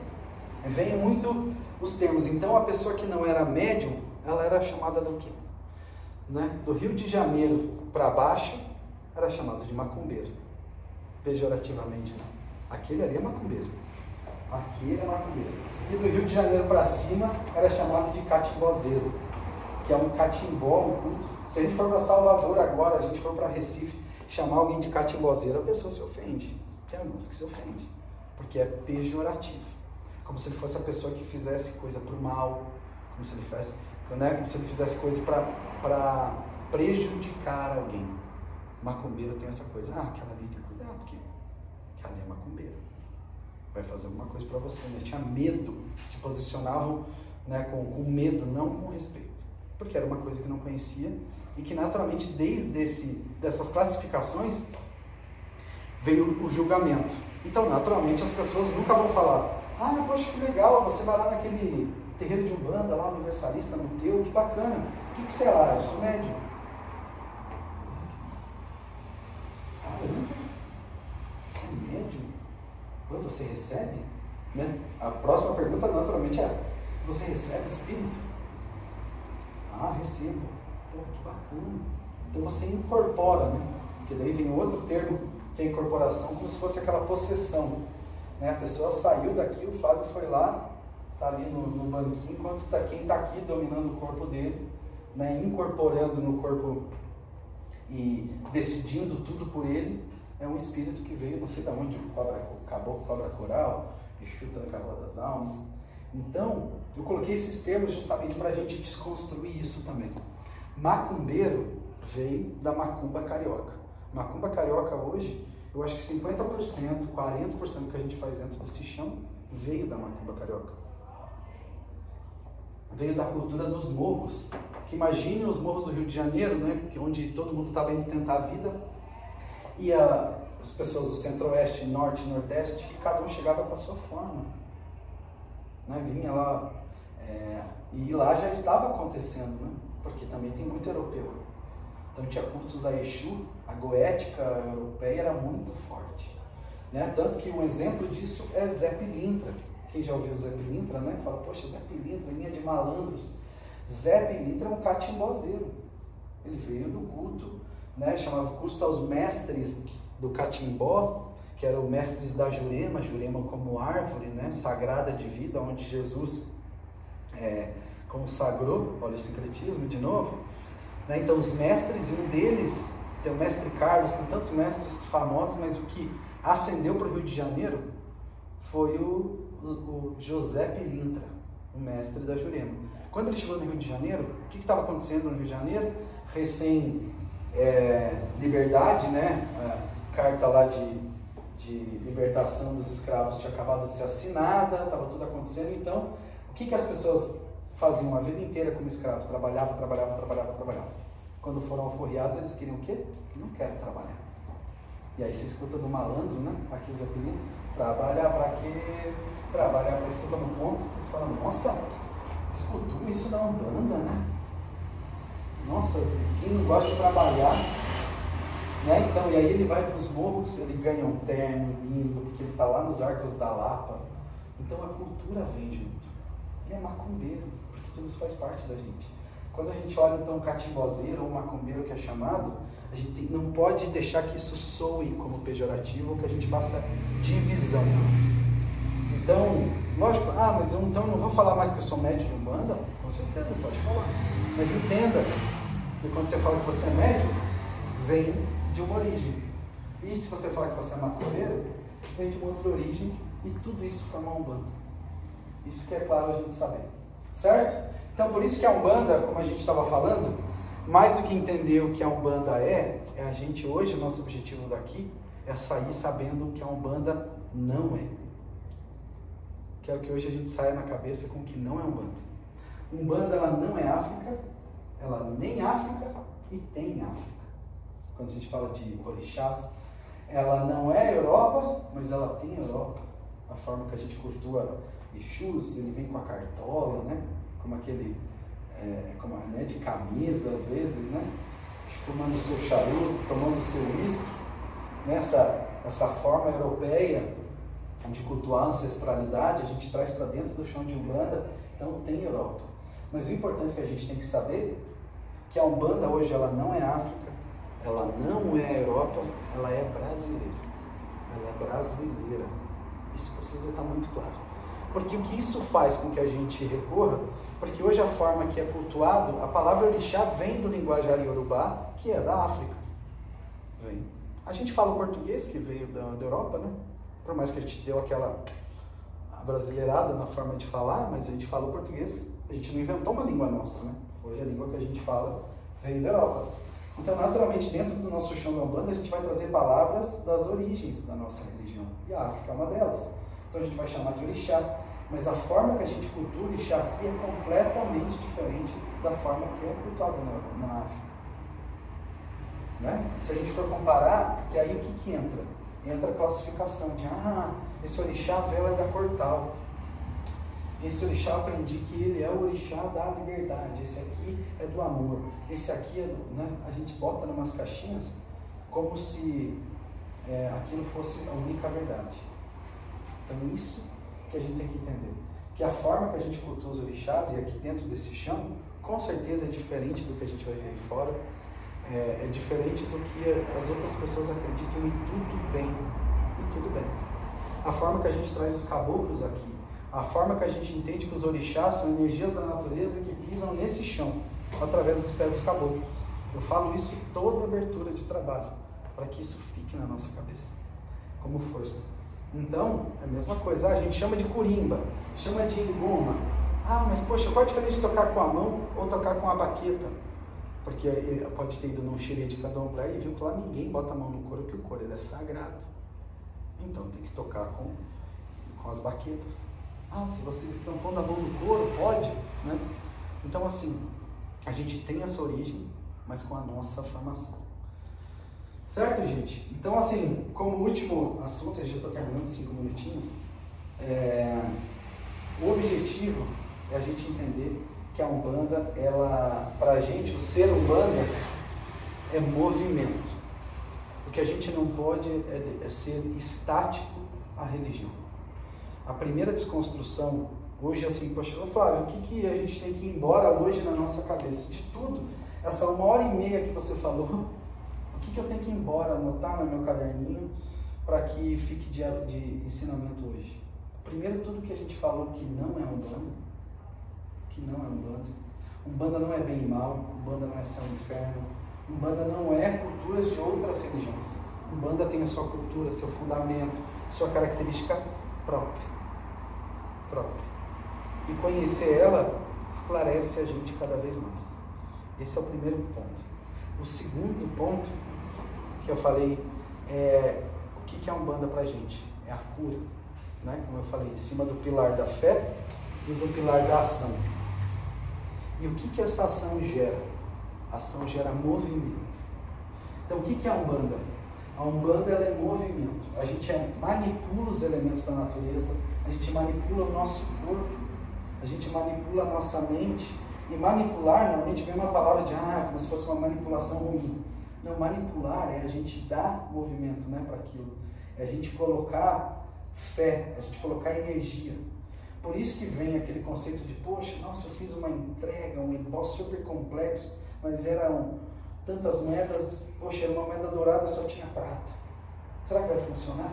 vem muito os termos. Então, a pessoa que não era médium, ela era chamada do quê? Né? Do Rio de Janeiro para baixo, era chamado de macumbeiro. Pejorativamente, não. Aquele ali é macumbeiro. Aquele é macumbeiro. E do Rio de Janeiro para cima, era chamado de catimbozeiro, que é um catimbó, um culto. Se a gente for para Salvador agora, a gente for para Recife, chamar alguém de catimbozeiro, a pessoa se ofende. Tem alguns que se ofendem porque é pejorativo. Como se ele fosse a pessoa que fizesse coisa por mal, como se ele fizesse, né? como se ele fizesse coisa para prejudicar alguém. Macumbeiro tem essa coisa, ah, aquela ali tem cuidado, porque aquela ali é macumbeira. Vai fazer alguma coisa para você, né? Tinha medo, se posicionavam né, com, com medo, não com respeito. Porque era uma coisa que não conhecia e que naturalmente desde esse, dessas classificações veio o julgamento. Então, naturalmente, as pessoas nunca vão falar: ah, poxa, que legal, você vai lá naquele terreiro de Umbanda, lá universalista no teu, que bacana. O que, que você é lá? Eu sou médium. Caramba, você é médium? Você recebe? Né? A próxima pergunta, naturalmente, é essa: Você recebe espírito? Ah, recebo. Pô, que bacana. Então você incorpora, né? Porque daí vem outro termo que é a incorporação, como se fosse aquela possessão. Né? A pessoa saiu daqui, o Flávio foi lá, está ali no, no, banquinho, enquanto tá, quem está aqui dominando o corpo dele, né? incorporando no corpo e decidindo tudo por ele, é um espírito que veio, não sei de onde, cobra, caboclo, cobra coral, Exu Tranca-Rua das Almas. Então, eu coloquei esses termos justamente para a gente desconstruir isso também. Macumbeiro veio da macumba carioca. Macumba carioca hoje, eu acho que 50%, 40% que a gente faz dentro desse chão veio da macumba carioca. Veio da cultura dos morros. Que imagine os morros do Rio de Janeiro, né, onde todo mundo estava indo tentar a vida. E a, as pessoas do centro-oeste, norte e nordeste, cada um chegava com a sua forma. Né, vinha lá. É, e lá já estava acontecendo, né, porque também tem muito europeu. Então tinha cultos a Exu, a goética europeia era muito forte. Né? Tanto que um exemplo disso é Zé Pilintra. Quem já ouviu Zé Pilintra, né? Fala, poxa, Zé Pilintra, linha de malandros. Zé Pilintra é um catimbozeiro. Ele veio do culto, né? chamava culto aos mestres do catimbó, que eram mestres da Jurema, Jurema como árvore né? sagrada de vida, onde Jesus é, consagrou, olha o sincretismo de novo. Né? Então, os mestres, e um deles tem o mestre Carlos, tem tantos mestres famosos, mas o que ascendeu para o Rio de Janeiro foi o, o, José Pilintra, o mestre da Jurema. Quando ele chegou no Rio de Janeiro, o que estava acontecendo no Rio de Janeiro? Recém é, né? A carta lá de, de libertação dos escravos tinha acabado de ser assinada, estava tudo acontecendo. Então, o que, que as pessoas faziam a vida inteira como escravo? Trabalhava, trabalhava, trabalhava, trabalhava. Quando foram alforriados, eles queriam o quê? Não quero trabalhar. E aí você escuta do malandro, né? Aqui os apelidos. Trabalhar para quê? Trabalhar para escutar no ponto. Você fala, nossa, escutou isso da Umbanda, né? Nossa, quem não gosta de trabalhar, né? Então, e aí ele vai para os morros, ele ganha um terno lindo, porque ele está lá nos arcos da Lapa. Então a cultura vem junto. Ele é macumbeiro, porque tudo isso faz parte da gente. Quando a gente olha então um catimbozeiro ou macumbeiro que é chamado, a gente não pode deixar que isso soe como pejorativo ou que a gente faça divisão. Então, lógico, ah, mas eu, então não vou falar mais que eu sou médium de Umbanda? Com certeza, pode falar. Mas entenda que quando você fala que você é médium, vem de uma origem. E se você fala que você é macumbeiro, vem de uma outra origem e tudo isso forma um Umbanda. Isso que é claro a gente saber. Certo? Então, por isso que a Umbanda, como a gente estava falando, mais do que entender o que a Umbanda é, é a gente hoje, o nosso objetivo daqui é sair sabendo o que a Umbanda não é. Quero que hoje a gente saia na cabeça com o que não é Umbanda. Umbanda ela não é África, ela nem África e tem África. Quando a gente fala de orixás, ela não é Europa, mas ela tem Europa. A forma que a gente cultua Exus, ele vem com a cartola, né? Como aquele é, como, né, de camisa, às vezes, né? fumando seu charuto, tomando seu uísque, nessa essa forma europeia de cultuar a ancestralidade, a gente traz para dentro do chão de Umbanda, então tem Europa. Mas o importante que a gente tem que saber que a Umbanda hoje ela não é África, ela não é Europa, ela é brasileira. Ela é brasileira. Isso precisa estar muito claro. Porque o que isso faz com que a gente recorra? Porque hoje a forma que é cultuado, a palavra orixá vem do linguajar iorubá, que é da África. Vem. A gente fala o português, que veio da, da Europa, né? Por mais que a gente deu aquela brasileirada na forma de falar, mas a gente fala o português. A gente não inventou uma língua nossa, né? Hoje a língua que a gente fala veio da Europa. Então, naturalmente, dentro do nosso chão da a gente vai trazer palavras das origens da nossa religião. E a África é uma delas. Então a gente vai chamar de orixá. Mas a forma que a gente cultua o orixá aqui é completamente diferente da forma que é cultuada na, na África. Né? Se a gente for comparar, que aí o que, que entra? Entra a classificação de, ah, esse orixá vela é da cor tal. Esse orixá aprendi que ele é o orixá da liberdade. Esse aqui é do amor. Esse aqui é do. Né? A gente bota em umas caixinhas como se é, aquilo fosse a única verdade. Então, isso que a gente tem que entender. Que a forma que a gente cultua os orixás, e aqui dentro desse chão, com certeza é diferente do que a gente vai ver aí fora, é, é diferente do que as outras pessoas acreditam e tudo bem. E tudo bem. A forma que a gente traz os caboclos aqui, a forma que a gente entende que os orixás são energias da natureza que pisam nesse chão, através dos pés dos caboclos. Eu falo isso em toda abertura de trabalho, para que isso fique na nossa cabeça, como força. Então, é a mesma coisa. Ah, a gente chama de curimba, chama de goma. Ah, mas poxa, qual a diferença de tocar com a mão ou tocar com a baqueta? Porque ele pode ter ido num xerê de candomblé e viu que lá ninguém bota a mão no couro, porque o couro é sagrado. Então tem que tocar com, com as baquetas. Ah, se vocês estão pondo a mão no couro, pode, né? Então assim, a gente tem essa origem, mas com a nossa formação. Certo, gente? Então, assim, como último assunto, a gente já está terminando cinco minutinhos, é, o objetivo é a gente entender que a Umbanda, ela, para a gente, o ser Umbanda é movimento. O que a gente não pode é, é ser estático à religião. A primeira desconstrução, hoje, assim, poxa, Flávio, o que, que a gente tem que ir embora hoje na nossa cabeça? De tudo, essa uma hora e meia que você falou, que, que eu tenho que ir embora, anotar no meu caderninho para que fique de, de ensinamento hoje? Primeiro, tudo que a gente falou que não é um bando, que não é um bando. Um banda não é bem e mal, um banda não é céu e inferno, um banda não é culturas de outras religiões. Um banda tem a sua cultura, seu fundamento, sua característica própria. Própria. E conhecer ela esclarece a gente cada vez mais. Esse é o primeiro ponto. O segundo ponto que eu falei é o que, é Umbanda pra gente? É a cura, né? Como eu falei, em cima do pilar da fé e do pilar da ação. E o que, que essa ação gera? A ação gera movimento. Então, o que, que é a Umbanda? A Umbanda ela é movimento. A gente é, manipula os elementos da natureza, a gente manipula o nosso corpo, a gente manipula a nossa mente. E manipular, normalmente vem uma palavra de, ah, como se fosse uma manipulação ruim. Não, manipular é a gente dar movimento né, para aquilo. É a gente colocar fé, é a gente colocar energia. Por isso que vem aquele conceito de, poxa, nossa, eu fiz uma entrega, um imposto super complexo, mas eram tantas moedas, poxa, era uma moeda dourada, só tinha prata. Será que vai funcionar?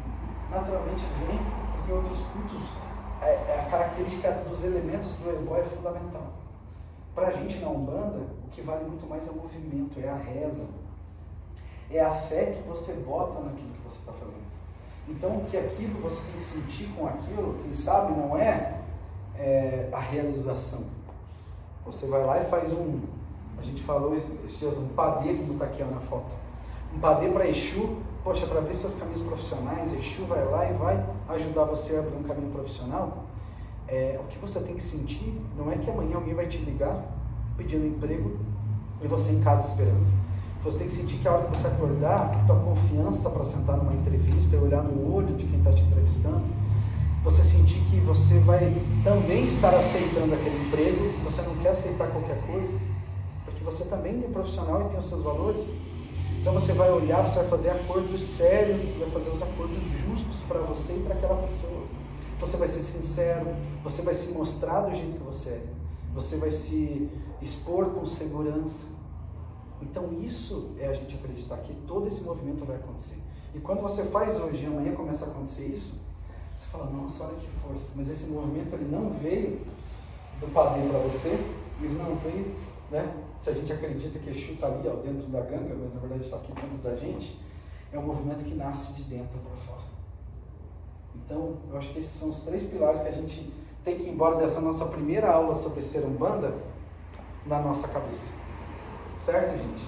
Naturalmente vem, porque outros cultos, é, é a característica dos elementos do ebó é fundamental. Para a gente na Umbanda, que vale muito mais é o movimento, é a reza, é a fé que você bota naquilo que você está fazendo. Então, que aquilo você tem que sentir com aquilo, quem sabe não é, é, a realização. Você vai lá e faz um, A gente falou esses dias um padê, como está aqui ó, na foto. Um padê para Exu, poxa, para abrir seus caminhos profissionais, Exu vai lá e vai ajudar você a abrir um caminho profissional. É, o que você tem que sentir não é que amanhã alguém vai te ligar pedindo emprego e você em casa esperando. Você tem que sentir que a hora que você acordar, tua confiança para sentar numa entrevista e olhar no olho de quem está te entrevistando, você sentir que você vai também estar aceitando aquele emprego, você não quer aceitar qualquer coisa, porque você também é profissional e tem os seus valores. Então você vai olhar, você vai fazer acordos sérios, vai fazer os acordos justos para você e para aquela pessoa. Você vai ser sincero, você vai se mostrar do jeito que você é, você vai se expor com segurança. Então isso é a gente acreditar que todo esse movimento vai acontecer. E quando você faz hoje e amanhã começa a acontecer isso, você fala, nossa, olha que força. Mas esse movimento ele não veio do padrinho para você, ele não veio, né? Se a gente acredita que Exu está ali ó, dentro da ganga, mas na verdade está aqui dentro da gente, é um movimento que nasce de dentro para fora. Então, eu acho que esses são os três pilares que a gente tem que ir embora dessa nossa primeira aula sobre ser umbanda na nossa cabeça. Certo, gente?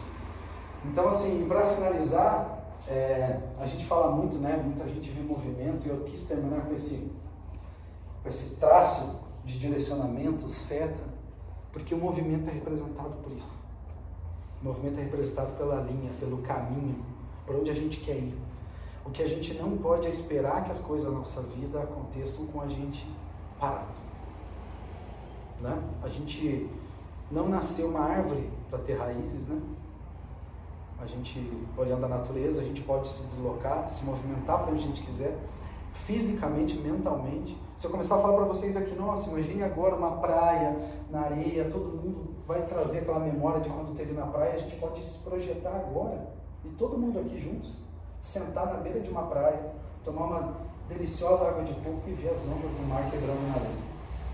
Então, assim, para finalizar, é, a gente fala muito, né? Muita gente vê movimento e eu quis terminar com esse, com esse traço de direcionamento, seta, porque o movimento é representado por isso. O movimento é representado pela linha, pelo caminho, por onde a gente quer ir. O que a gente não pode é esperar que as coisas da nossa vida aconteçam com a gente parado. Né? A gente não nasceu uma árvore para ter raízes, né? A gente, olhando a natureza, a gente pode se deslocar, se movimentar para onde a gente quiser, fisicamente, mentalmente. Se eu começar a falar para vocês aqui, nossa, imagine agora uma praia, na areia, todo mundo vai trazer aquela memória de quando esteve na praia, a gente pode se projetar agora, e todo mundo aqui juntos, sentar na beira de uma praia, tomar uma deliciosa água de coco e ver as ondas do mar quebrando na areia.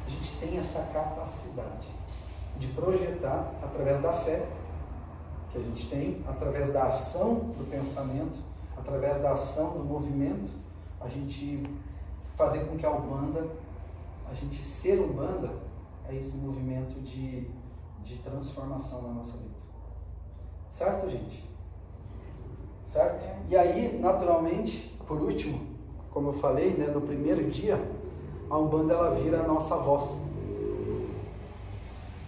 A gente tem essa capacidade de projetar através da fé que a gente tem, através da ação do pensamento, através da ação do movimento, a gente fazer com que a Umbanda, a gente ser Umbanda, é esse movimento de, de transformação na nossa vida. Certo, gente? Certo? E aí, naturalmente, por último, como eu falei, né, no primeiro dia, a Umbanda ela vira a nossa voz.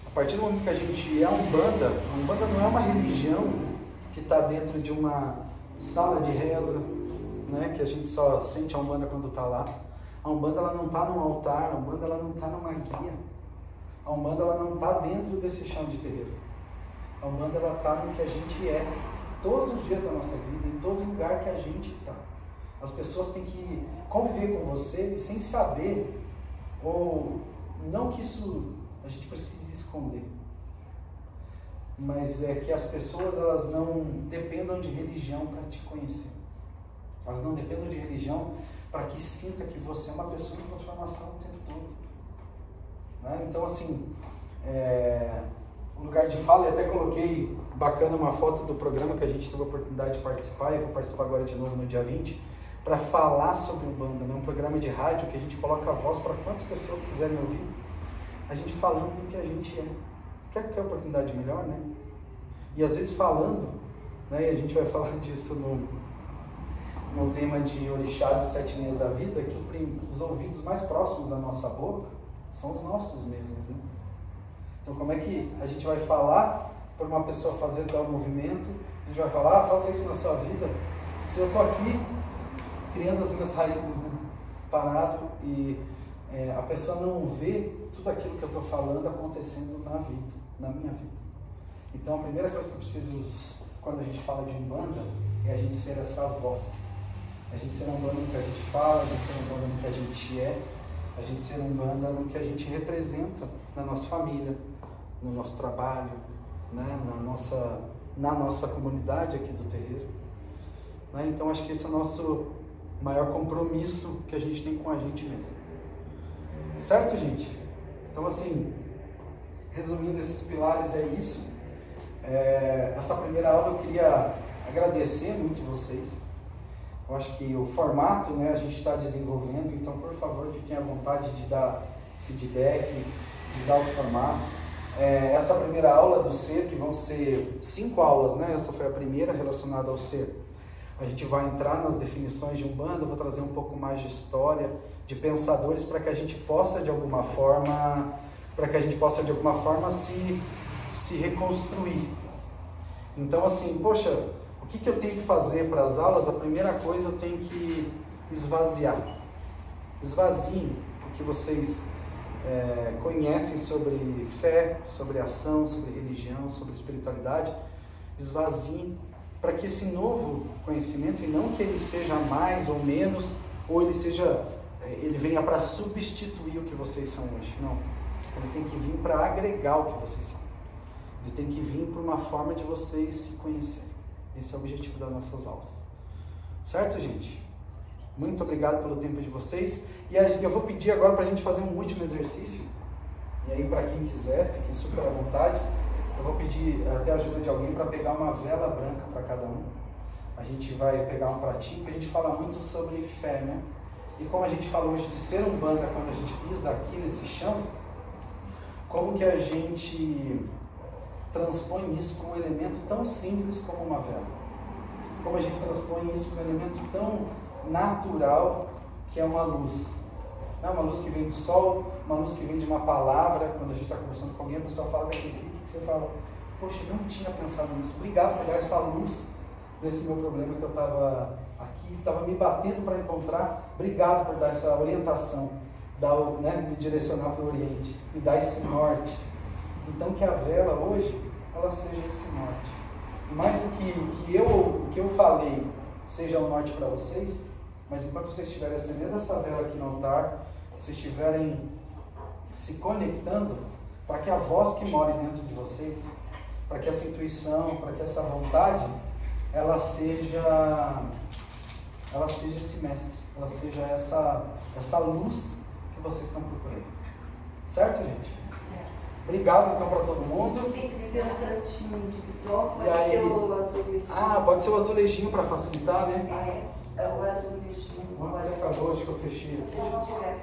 A partir do momento que a gente é Umbanda, a Umbanda não é uma religião que está dentro de uma sala de reza, né, que a gente só sente a Umbanda quando está lá. A Umbanda ela não está num altar, a Umbanda ela não está numa guia. A Umbanda ela não está dentro desse chão de terreiro. A Umbanda ela está no que a gente é, todos os dias da nossa vida, em todo lugar que a gente está. As pessoas têm que conviver com você sem saber, ou não que isso a gente precise esconder, mas é que as pessoas elas não dependam de religião para te conhecer. Elas não dependam de religião para que sinta que você é uma pessoa em transformação o tempo todo. Né? Então, assim, é, o lugar de fala, eu até coloquei bacana uma foto do programa que a gente teve a oportunidade de participar, e vou participar agora de novo no dia 20, para falar sobre o banda, né? um programa de rádio que a gente coloca a voz para quantas pessoas quiserem ouvir, a gente falando do que a gente é. Quer que é oportunidade melhor, né? E às vezes falando, né? e a gente vai falar disso no, no tema de orixás e sete linhas da vida, que os ouvidos mais próximos da nossa boca são os nossos mesmos, né? Então como é que a gente vai falar para uma pessoa fazer tal movimento, a gente vai falar, ah, faça isso na sua vida, se eu estou aqui criando as minhas raízes né? parado e é, a pessoa não vê tudo aquilo que eu estou falando acontecendo na vida, na minha vida. Então a primeira coisa que eu preciso, quando a gente fala de Umbanda, é a gente ser essa voz. A gente ser Umbanda no que a gente fala, a gente ser Umbanda no que a gente é, a gente ser Umbanda no que a gente representa na nossa família, no nosso trabalho, né? na, nossa, na nossa comunidade aqui do terreiro. Né? Então acho que esse é o nosso maior compromisso que a gente tem com a gente mesmo. Certo, gente? Então, assim, resumindo esses pilares, é isso. É, essa primeira aula eu queria agradecer muito vocês. Eu acho que o formato né, a gente está desenvolvendo, então, por favor, fiquem à vontade de dar feedback, de dar o formato. é, essa primeira aula do ser, que vão ser cinco aulas, né? Essa foi a primeira relacionada ao ser. A gente vai entrar nas definições de Umbanda, eu vou trazer um pouco mais de história, de pensadores, para que a gente possa de alguma forma, para que a gente possa de alguma forma se, se reconstruir. Então assim, poxa, o que, que eu tenho que fazer para as aulas? A primeira coisa eu tenho que esvaziar. Esvaziem o que vocês é, conhecem sobre fé, sobre ação, sobre religião, sobre espiritualidade, esvaziem para que esse novo conhecimento, e não que ele seja mais ou menos, ou ele seja, é, ele venha para substituir o que vocês são hoje. Não. Ele tem que vir para agregar o que vocês são. Ele tem que vir para uma forma de vocês se conhecerem. Esse é o objetivo das nossas aulas. Certo, gente? Muito obrigado pelo tempo de vocês. E eu vou pedir agora para a gente fazer um último exercício. E aí, para quem quiser, fique super à vontade. Eu vou pedir até a ajuda de alguém para pegar uma vela branca para cada um. A gente vai pegar um pratinho, porque a gente fala muito sobre fé, né? E como a gente fala hoje de ser um banda quando a gente pisa aqui nesse chão, como que a gente transpõe isso para um elemento tão simples como uma vela? Como a gente transpõe isso para um elemento tão natural que é uma luz? Não, uma luz que vem do sol, uma luz que vem de uma palavra. Quando a gente está conversando com alguém, a pessoa fala que você fala, poxa, eu não tinha pensado nisso. Obrigado por dar essa luz nesse meu problema que eu estava aqui, estava me batendo para encontrar. Obrigado por dar essa orientação, dar, né, me direcionar para o Oriente, me dar esse norte. Então que a vela hoje, ela seja esse norte. Mais do que o que eu, que eu falei seja o norte para vocês, mas enquanto vocês estiverem acendendo essa vela aqui no altar, se estiverem se conectando para que a voz que mora dentro de vocês, para que essa intuição, para que essa vontade, ela seja ela seja esse mestre, ela seja essa essa luz que vocês estão procurando. Certo, gente? Obrigado então para todo mundo. Tem que ser um cantinho de dó, pode aí- ser o azulejinho. Ah, pode ser o azulejinho para facilitar, né? É, é o azulejinho. Olha, acabou, acho que eu fechei. Tiver para todos. é.